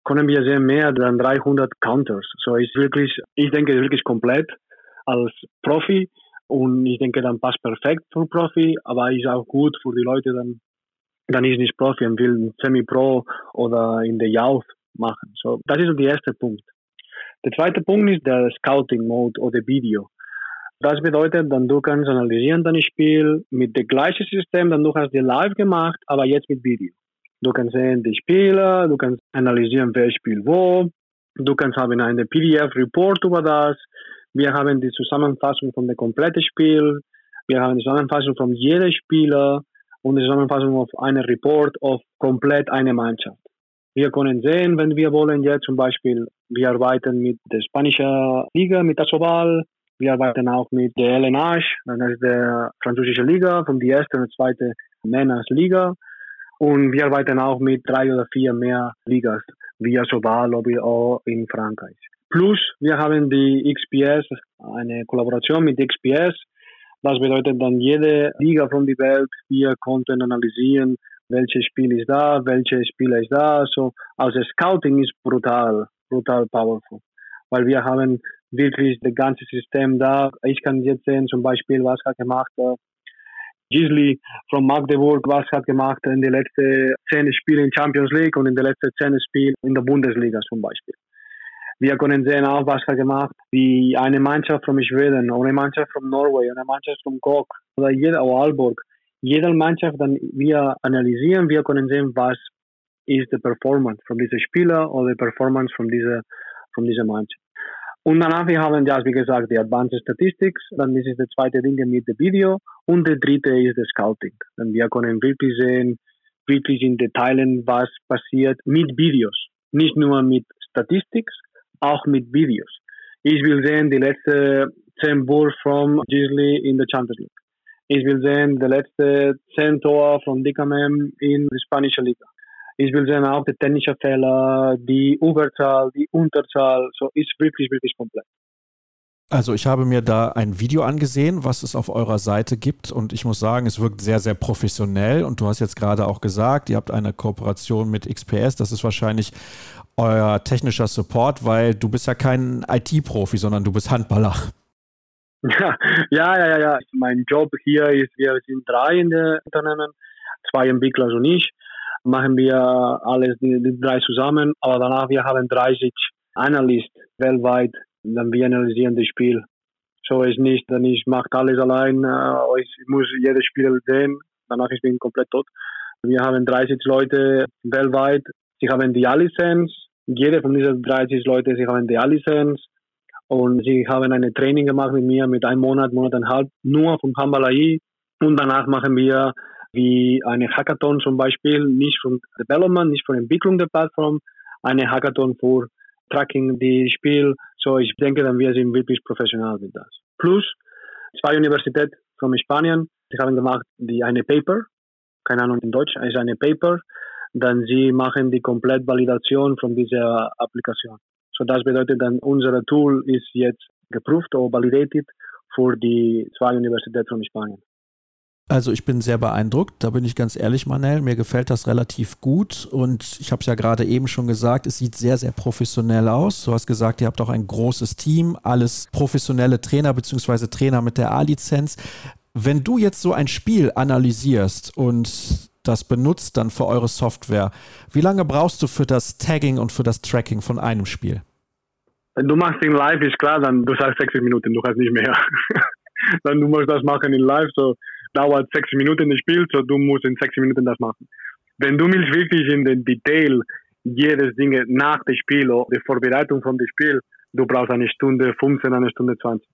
Können wir sehen mehr als 300 Counters. So ist wirklich, ich denke, wirklich komplett als Profi und ich denke, dann passt perfekt für Profi, aber ist auch gut für die Leute, dann, dann ist nicht Profi und will Semi-Pro oder in der Youth machen. So, das ist der erste Punkt. Der zweite Punkt ist der Scouting-Mode oder Video. Das bedeutet, dann du kannst analysieren dein Spiel mit dem gleichen System, dann du hast dir live gemacht, aber jetzt mit Video. Du kannst sehen die Spieler, du kannst analysieren, wer spielt wo, du kannst haben einen PDF-Report über das, wir haben die Zusammenfassung von dem kompletten Spiel, wir haben die Zusammenfassung von jedem Spieler und die Zusammenfassung auf einen Report auf komplett eine Mannschaft. Wir können sehen, wenn wir wollen, jetzt zum Beispiel, wir arbeiten mit der spanischen Liga, mit Asobal, wir arbeiten auch mit der LNH, das ist der französische Liga, von der ersten und zweiten Männersliga. Und wir arbeiten auch mit drei oder vier mehr Ligas, wie Asobal oder in Frankreich. Plus, wir haben die XPS, eine Kollaboration mit XPS. Das bedeutet dann jede Liga von der Welt, wir konnten analysieren, welches Spiel ist da, welche Spieler ist da. So, also Scouting ist brutal, brutal powerful. Weil wir haben wirklich das ganze System da. Ich kann jetzt sehen, zum Beispiel, was hat gemacht äh, Gisli von Magdeburg, was hat gemacht in den letzten zehn Spielen in Champions League und in den letzten zehn Spielen in der Bundesliga zum Beispiel. Wir können sehen auch, was er gemacht wie eine Mannschaft von Schweden, eine Mannschaft von Norway, eine Mannschaft von Gok oder jeder oder Aalborg jede Mannschaft dann wir analysieren, wir können sehen, was ist die Performance von diesem Spieler oder die Performance von dieser, von dieser Mannschaft. Und danach wir haben ja, wie gesagt, die Advanced Statistics, dann ist es der zweite Ding mit dem Video und der dritte ist das Scouting. Dann wir können wirklich sehen, wirklich in Detailen, was passiert mit Videos. Nicht nur mit Statistics, auch mit Videos. Ich will sehen die letzte 10 Wurf von Gisli in der Champions League. Ich will sehen, der letzte 10 Tor von Dickamem in der spanischen Liga. Ich will sehen auch die technischen Fehler, die Überzahl, die Unterzahl. So ist wirklich, wirklich komplett. Also ich habe mir da ein Video angesehen, was es auf eurer Seite gibt und ich muss sagen, es wirkt sehr, sehr professionell und du hast jetzt gerade auch gesagt, ihr habt eine Kooperation mit XPS, das ist wahrscheinlich euer technischer Support, weil du bist ja kein IT-Profi, sondern du bist Handballer. [laughs] Ja, ja, ja, ja. Mein Job hier ist, wir sind drei in der Unternehmen, zwei Entwickler und ich. Machen wir alles, die, die drei zusammen, aber danach wir haben 30 Analysten weltweit, dann wir analysieren das Spiel. So ist nicht, dann ich mache alles allein, äh, ich muss jedes Spiel sehen, danach ich bin komplett tot. Wir haben 30 Leute weltweit, sie haben die A-Lizenz, jede von diesen 30 Leuten, sie haben die A-Lizenz, und sie haben eine Training gemacht mit mir mit einem Monat, Monateinhalb, nur vom Handball. Und danach machen wir wie eine Hackathon zum Beispiel, nicht von Development, nicht von Entwicklung der Plattform, eine Hackathon für Tracking die Spiel. So, ich denke, dann wir sind wirklich professionell mit das. Plus, zwei Universitäten von Spanien, sie haben gemacht die eine Paper, keine Ahnung in Deutsch, ist eine Paper, dann sie machen die Komplettvalidation von dieser Applikation. So das bedeutet dann, unser Tool ist jetzt geprüft oder validated für die zwei Universitäten von Spanien. Also ich bin sehr beeindruckt, da bin ich ganz ehrlich, Manel. Mir gefällt das relativ gut und ich habe es ja gerade eben schon gesagt, es sieht sehr, sehr professionell aus. Du hast gesagt, ihr habt auch ein großes Team, alles professionelle Trainer bzw. Trainer mit der A-Lizenz. Wenn du jetzt so ein Spiel analysierst und das benutzt dann für eure Software. Wie lange brauchst du für das Tagging und für das Tracking von einem Spiel? Wenn du machst in live, ist klar, dann du sagst 60 Minuten, du hast nicht mehr. [laughs] dann du musst das machen in live, so dauert 60 Minuten das Spiel, so du musst in 60 Minuten das machen. Wenn du willst wirklich in den Detail jedes Ding nach dem Spiel oder die Vorbereitung von dem Spiel, du brauchst eine Stunde 15, eine Stunde 20.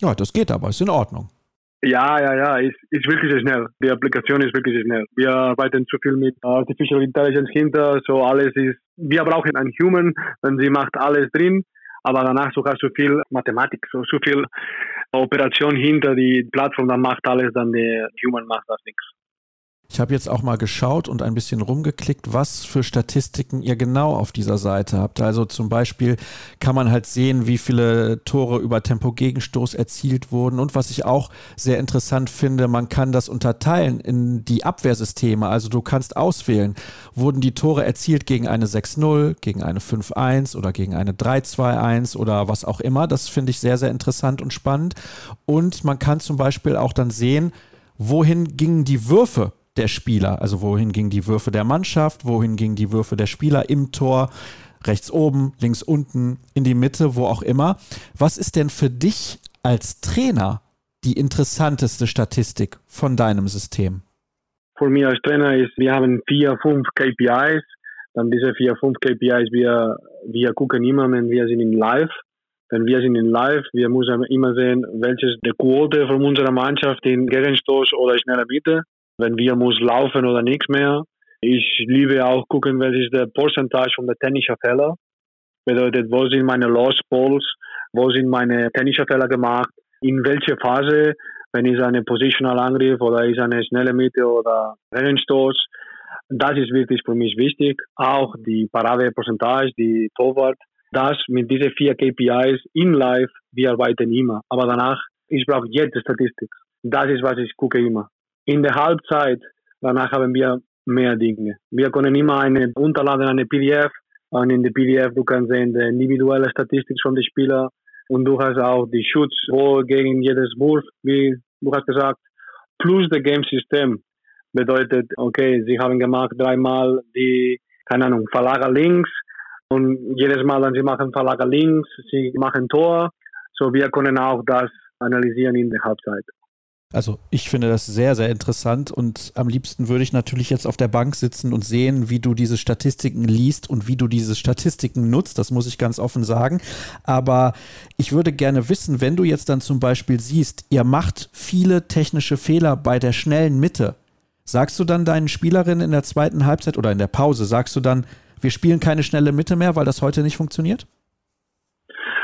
Ja, das geht aber, ist in Ordnung. Ja, ja, ja, ist, ist wirklich schnell. Die Applikation ist wirklich schnell. Wir arbeiten zu viel mit Artificial Intelligence hinter, so alles ist, wir brauchen einen Human, wenn sie macht alles drin, aber danach sogar so viel Mathematik, so, so viel Operation hinter die Plattform, dann macht alles, dann der Human macht das nichts. Ich habe jetzt auch mal geschaut und ein bisschen rumgeklickt, was für Statistiken ihr genau auf dieser Seite habt. Also zum Beispiel kann man halt sehen, wie viele Tore über Tempo-Gegenstoß erzielt wurden. Und was ich auch sehr interessant finde, man kann das unterteilen in die Abwehrsysteme. Also du kannst auswählen, wurden die Tore erzielt gegen eine 6-0, gegen eine 5-1 oder gegen eine 3-2-1 oder was auch immer. Das finde ich sehr, sehr interessant und spannend. Und man kann zum Beispiel auch dann sehen, wohin gingen die Würfe der Spieler. Also wohin gingen die Würfe der Mannschaft, wohin gingen die Würfe der Spieler im Tor, rechts oben, links unten, in die Mitte, wo auch immer. Was ist denn für dich als Trainer die interessanteste Statistik von deinem System? Für mich als Trainer ist, wir haben vier, fünf KPIs. Dann diese vier, fünf KPIs, wir, wir gucken immer, wenn wir sind in Live. Wenn wir sind in Live, wir müssen immer sehen, welches die Quote von unserer Mannschaft in Gegenstoß oder schneller Mitte. Wenn wir muss laufen oder nichts mehr. Ich liebe auch gucken, was ist der Prozentage von der technischen Fehler. Bedeutet, wo sind meine Lost Balls, wo sind meine technischen Fehler gemacht, in welcher Phase, wenn ist eine Positional Angriff oder ist eine schnelle Mitte oder Rennstoß. Das ist wirklich für mich wichtig. Auch die Paradeprozentage, die Torwart. Das mit diesen vier KPIs in Live, wir arbeiten immer. Aber danach, ich brauche jede Statistik. Das ist, was ich gucke immer. In der Halbzeit, danach haben wir mehr Dinge. Wir können immer eine unterladen, eine PDF. Und in der PDF, du kannst sehen, die individuelle Statistik von den Spielern. Und du hast auch die Schutz gegen jedes Wurf, wie du hast gesagt. Plus das Game-System. Bedeutet, okay, sie haben gemacht dreimal die, keine Ahnung, Verlager links. Und jedes Mal, dann sie machen Verlager links, sie machen Tor. So, wir können auch das analysieren in der Halbzeit. Also ich finde das sehr, sehr interessant und am liebsten würde ich natürlich jetzt auf der Bank sitzen und sehen, wie du diese Statistiken liest und wie du diese Statistiken nutzt. Das muss ich ganz offen sagen. Aber ich würde gerne wissen, wenn du jetzt dann zum Beispiel siehst, ihr macht viele technische Fehler bei der schnellen Mitte, sagst du dann deinen Spielerinnen in der zweiten Halbzeit oder in der Pause, sagst du dann, wir spielen keine schnelle Mitte mehr, weil das heute nicht funktioniert?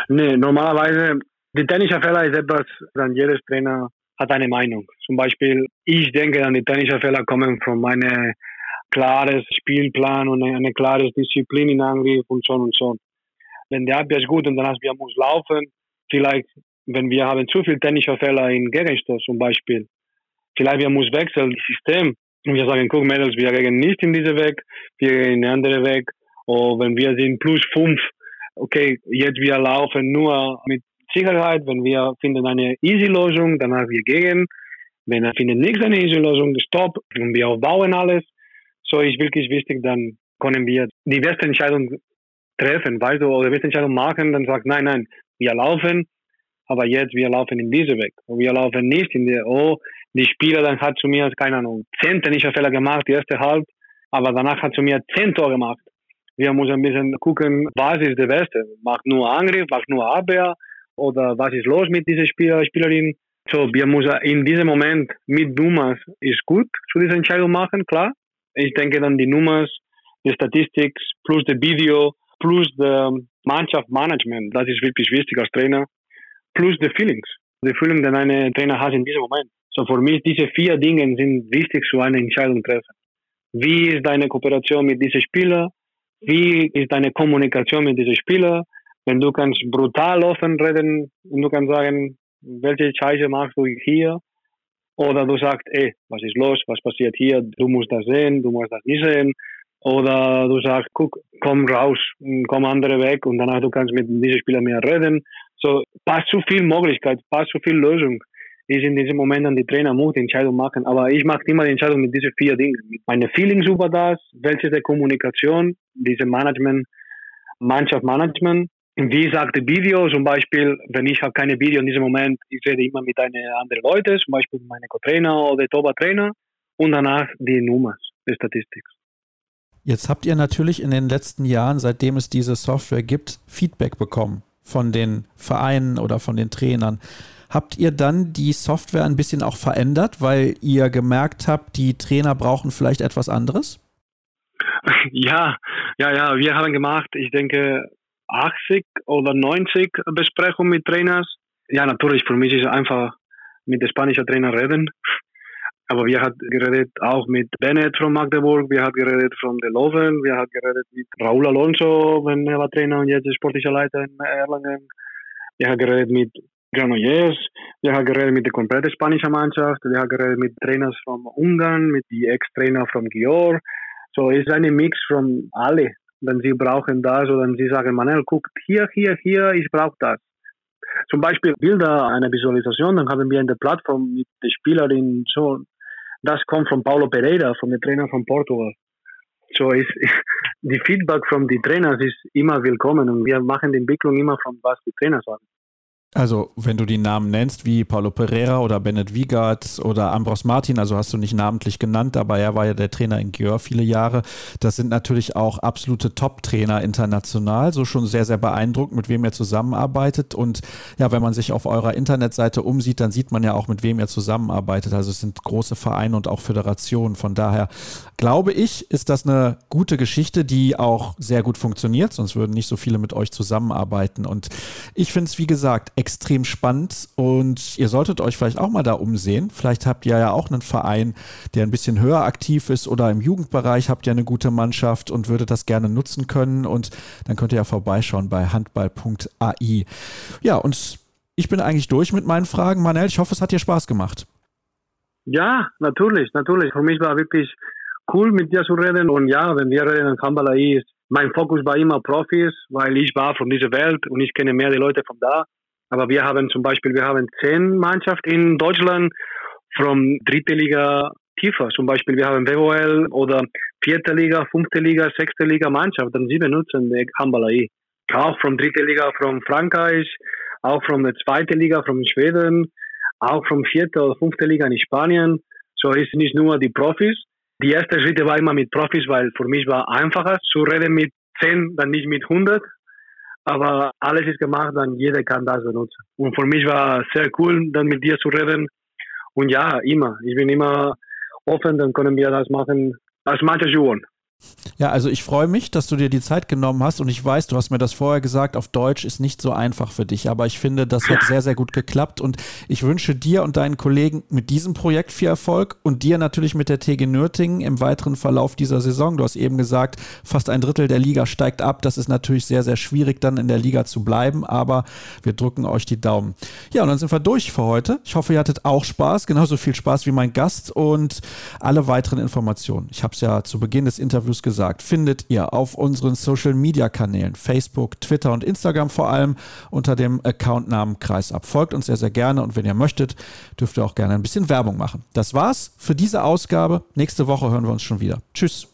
Nee, normalerweise, die technische Fehler ist etwas, dann jedes Trainer hat eine Meinung. Zum Beispiel, ich denke, die technischen Fehler kommen von meinem klares Spielplan und eine, eine klare Disziplin in Angriff und so und so. Wenn der Abwehr ist gut und dann wir muss laufen, vielleicht, wenn wir haben zu viel technische Fehler in Gegenstoß zum Beispiel, vielleicht wir muss wechseln, das System. Und wir sagen, guck Mädels, wir gehen nicht in diese Weg, wir gehen in einen anderen Weg. Oder wenn wir sind plus fünf, okay, jetzt wir laufen nur mit Sicherheit. Wenn wir finden eine Easy-Lösung, dann haben wir gegen. Wenn wir finden nichts eine Easy-Lösung, stopp und wir aufbauen alles. So ist wirklich wichtig, dann können wir die beste Entscheidung treffen, weißt du, oder die beste Entscheidung machen, dann sagt, nein, nein, wir laufen, aber jetzt, wir laufen in diese Weg. Und wir laufen nicht in der, oh, die Spieler dann hat zu mir, keine Ahnung, zehn technische Fehler gemacht, die erste Halb, aber danach hat zu mir zehn Tore gemacht. Wir müssen ein bisschen gucken, was ist der Beste. Macht nur Angriff, macht nur Abwehr, oder was ist los mit dieser Spieler, Spielerin. So, wir müssen in diesem Moment mit Nummern ist gut zu dieser Entscheidung machen, klar. Ich denke dann die Nummern, die Statistik plus das Video plus das Mannschaftsmanagement, das ist wirklich wichtig als Trainer, plus die Feelings, die Feeling, die ein Trainer hat in diesem Moment. So für mich diese vier Dinge sind wichtig zu einer Entscheidung treffen. Wie ist deine Kooperation mit diesen Spielern? Wie ist deine Kommunikation mit diesen Spielern? Wenn du kannst brutal offen reden und du kannst sagen, welche Scheiße machst du hier? Oder du sagst, ey, was ist los, was passiert hier, du musst das sehen, du musst das nicht sehen. Oder du sagst, guck, komm raus, komm andere weg und danach du kannst mit diesen Spieler mehr reden. So, passt zu viel Möglichkeit, passt zu viel Lösung. Ist in diesem Moment an die Trainer muss die Entscheidung machen. Aber ich mache immer die Entscheidung mit diesen vier Dingen. Meine Feelings über das, welche die Kommunikation, diese Management, Mannschaftsmanagement wie sagte Video, zum Beispiel, wenn ich habe keine Video in diesem Moment, ich rede immer mit anderen Leuten, zum Beispiel meine Co-Trainer oder Toba-Trainer und danach die Nummern, die Statistik. Jetzt habt ihr natürlich in den letzten Jahren, seitdem es diese Software gibt, Feedback bekommen von den Vereinen oder von den Trainern. Habt ihr dann die Software ein bisschen auch verändert, weil ihr gemerkt habt, die Trainer brauchen vielleicht etwas anderes? [laughs] Ja, ja, ja, wir haben gemacht, ich denke, 80 oder 90 Besprechungen mit Trainers. Ja, natürlich, für mich ist es einfach mit dem spanischen Trainer reden. Aber wir haben geredet auch mit Bennett von Magdeburg, wir haben geredet von De Loven, wir haben geredet mit Raúl Alonso, wenn er war Trainer und jetzt sportlicher Leiter in Erlangen. Wir haben geredet mit Granollers, wir haben geredet mit der kompletten spanischen Mannschaft, wir haben geredet mit Trainers von Ungarn, mit die Ex-Trainer von Gior. So ist ein Mix von alle wenn sie brauchen das oder sie sagen, Manel, guck hier, hier, hier, ich brauche das. Zum Beispiel Bilder, eine Visualisation, dann haben wir in der Plattform mit der Spielerin so, das kommt von Paulo Pereira, von dem Trainer von Portugal. So ist [laughs] die Feedback von den Trainern ist immer willkommen und wir machen die Entwicklung immer von was die Trainer sagen. Also, wenn du die Namen nennst, wie Paulo Pereira oder Bennett Wiegert oder Ambros Martin, also hast du nicht namentlich genannt, aber er war ja der Trainer in Gjör viele Jahre. Das sind natürlich auch absolute Top-Trainer international, so schon sehr, sehr beeindruckend, mit wem er zusammenarbeitet. Und ja, wenn man sich auf eurer Internetseite umsieht, dann sieht man ja auch, mit wem er zusammenarbeitet. Also es sind große Vereine und auch Föderationen. Von daher glaube ich, ist das eine gute Geschichte, die auch sehr gut funktioniert, sonst würden nicht so viele mit euch zusammenarbeiten. Und ich finde es, wie gesagt, extrem spannend und ihr solltet euch vielleicht auch mal da umsehen. Vielleicht habt ihr ja auch einen Verein, der ein bisschen höher aktiv ist oder im Jugendbereich habt ihr eine gute Mannschaft und würdet das gerne nutzen können und dann könnt ihr ja vorbeischauen bei handball.ai. Ja, und ich bin eigentlich durch mit meinen Fragen. Manel, ich hoffe, es hat dir Spaß gemacht. Ja, natürlich, natürlich. Für mich war wirklich cool, mit dir zu reden. Und ja, wenn wir reden, Handball AI mein Fokus war immer Profis, weil ich war von dieser Welt und ich kenne mehr die Leute von da. Aber wir haben zum Beispiel, wir haben zehn Mannschaften in Deutschland von dritte Liga tiefer. Zum Beispiel, wir haben WOL oder vierte Liga, fünfte Liga, sechste Liga Mannschaften. Sie benutzen die Handballerei. Auch von dritte Liga von Frankreich, auch von der zweiten Liga von Schweden, auch von vierte oder fünfte Liga in Spanien. So ist nicht nur die Profis. Die erste Schritte war immer mit Profis, weil für mich war einfacher zu reden mit zehn, dann nicht mit hundert aber alles ist gemacht, dann jeder kann das benutzen. Und für mich war sehr cool, dann mit dir zu reden. Und ja, immer. Ich bin immer offen, dann können wir das machen, als manche Juren. Ja, also ich freue mich, dass du dir die Zeit genommen hast und ich weiß, du hast mir das vorher gesagt, auf Deutsch ist nicht so einfach für dich, aber ich finde, das hat [laughs] sehr, sehr gut geklappt und ich wünsche dir und deinen Kollegen mit diesem Projekt viel Erfolg und dir natürlich mit der TG Nürtingen im weiteren Verlauf dieser Saison. Du hast eben gesagt, fast ein Drittel der Liga steigt ab. Das ist natürlich sehr, sehr schwierig, dann in der Liga zu bleiben, aber wir drücken euch die Daumen. Ja, und dann sind wir durch für heute. Ich hoffe, ihr hattet auch Spaß, genauso viel Spaß wie mein Gast und alle weiteren Informationen. Ich habe es ja zu Beginn des Interviews gesagt, findet ihr auf unseren Social Media Kanälen, Facebook, Twitter und Instagram vor allem unter dem Accountnamen Kreisab. Folgt uns sehr, sehr gerne und wenn ihr möchtet, dürft ihr auch gerne ein bisschen Werbung machen. Das war's für diese Ausgabe. Nächste Woche hören wir uns schon wieder. Tschüss.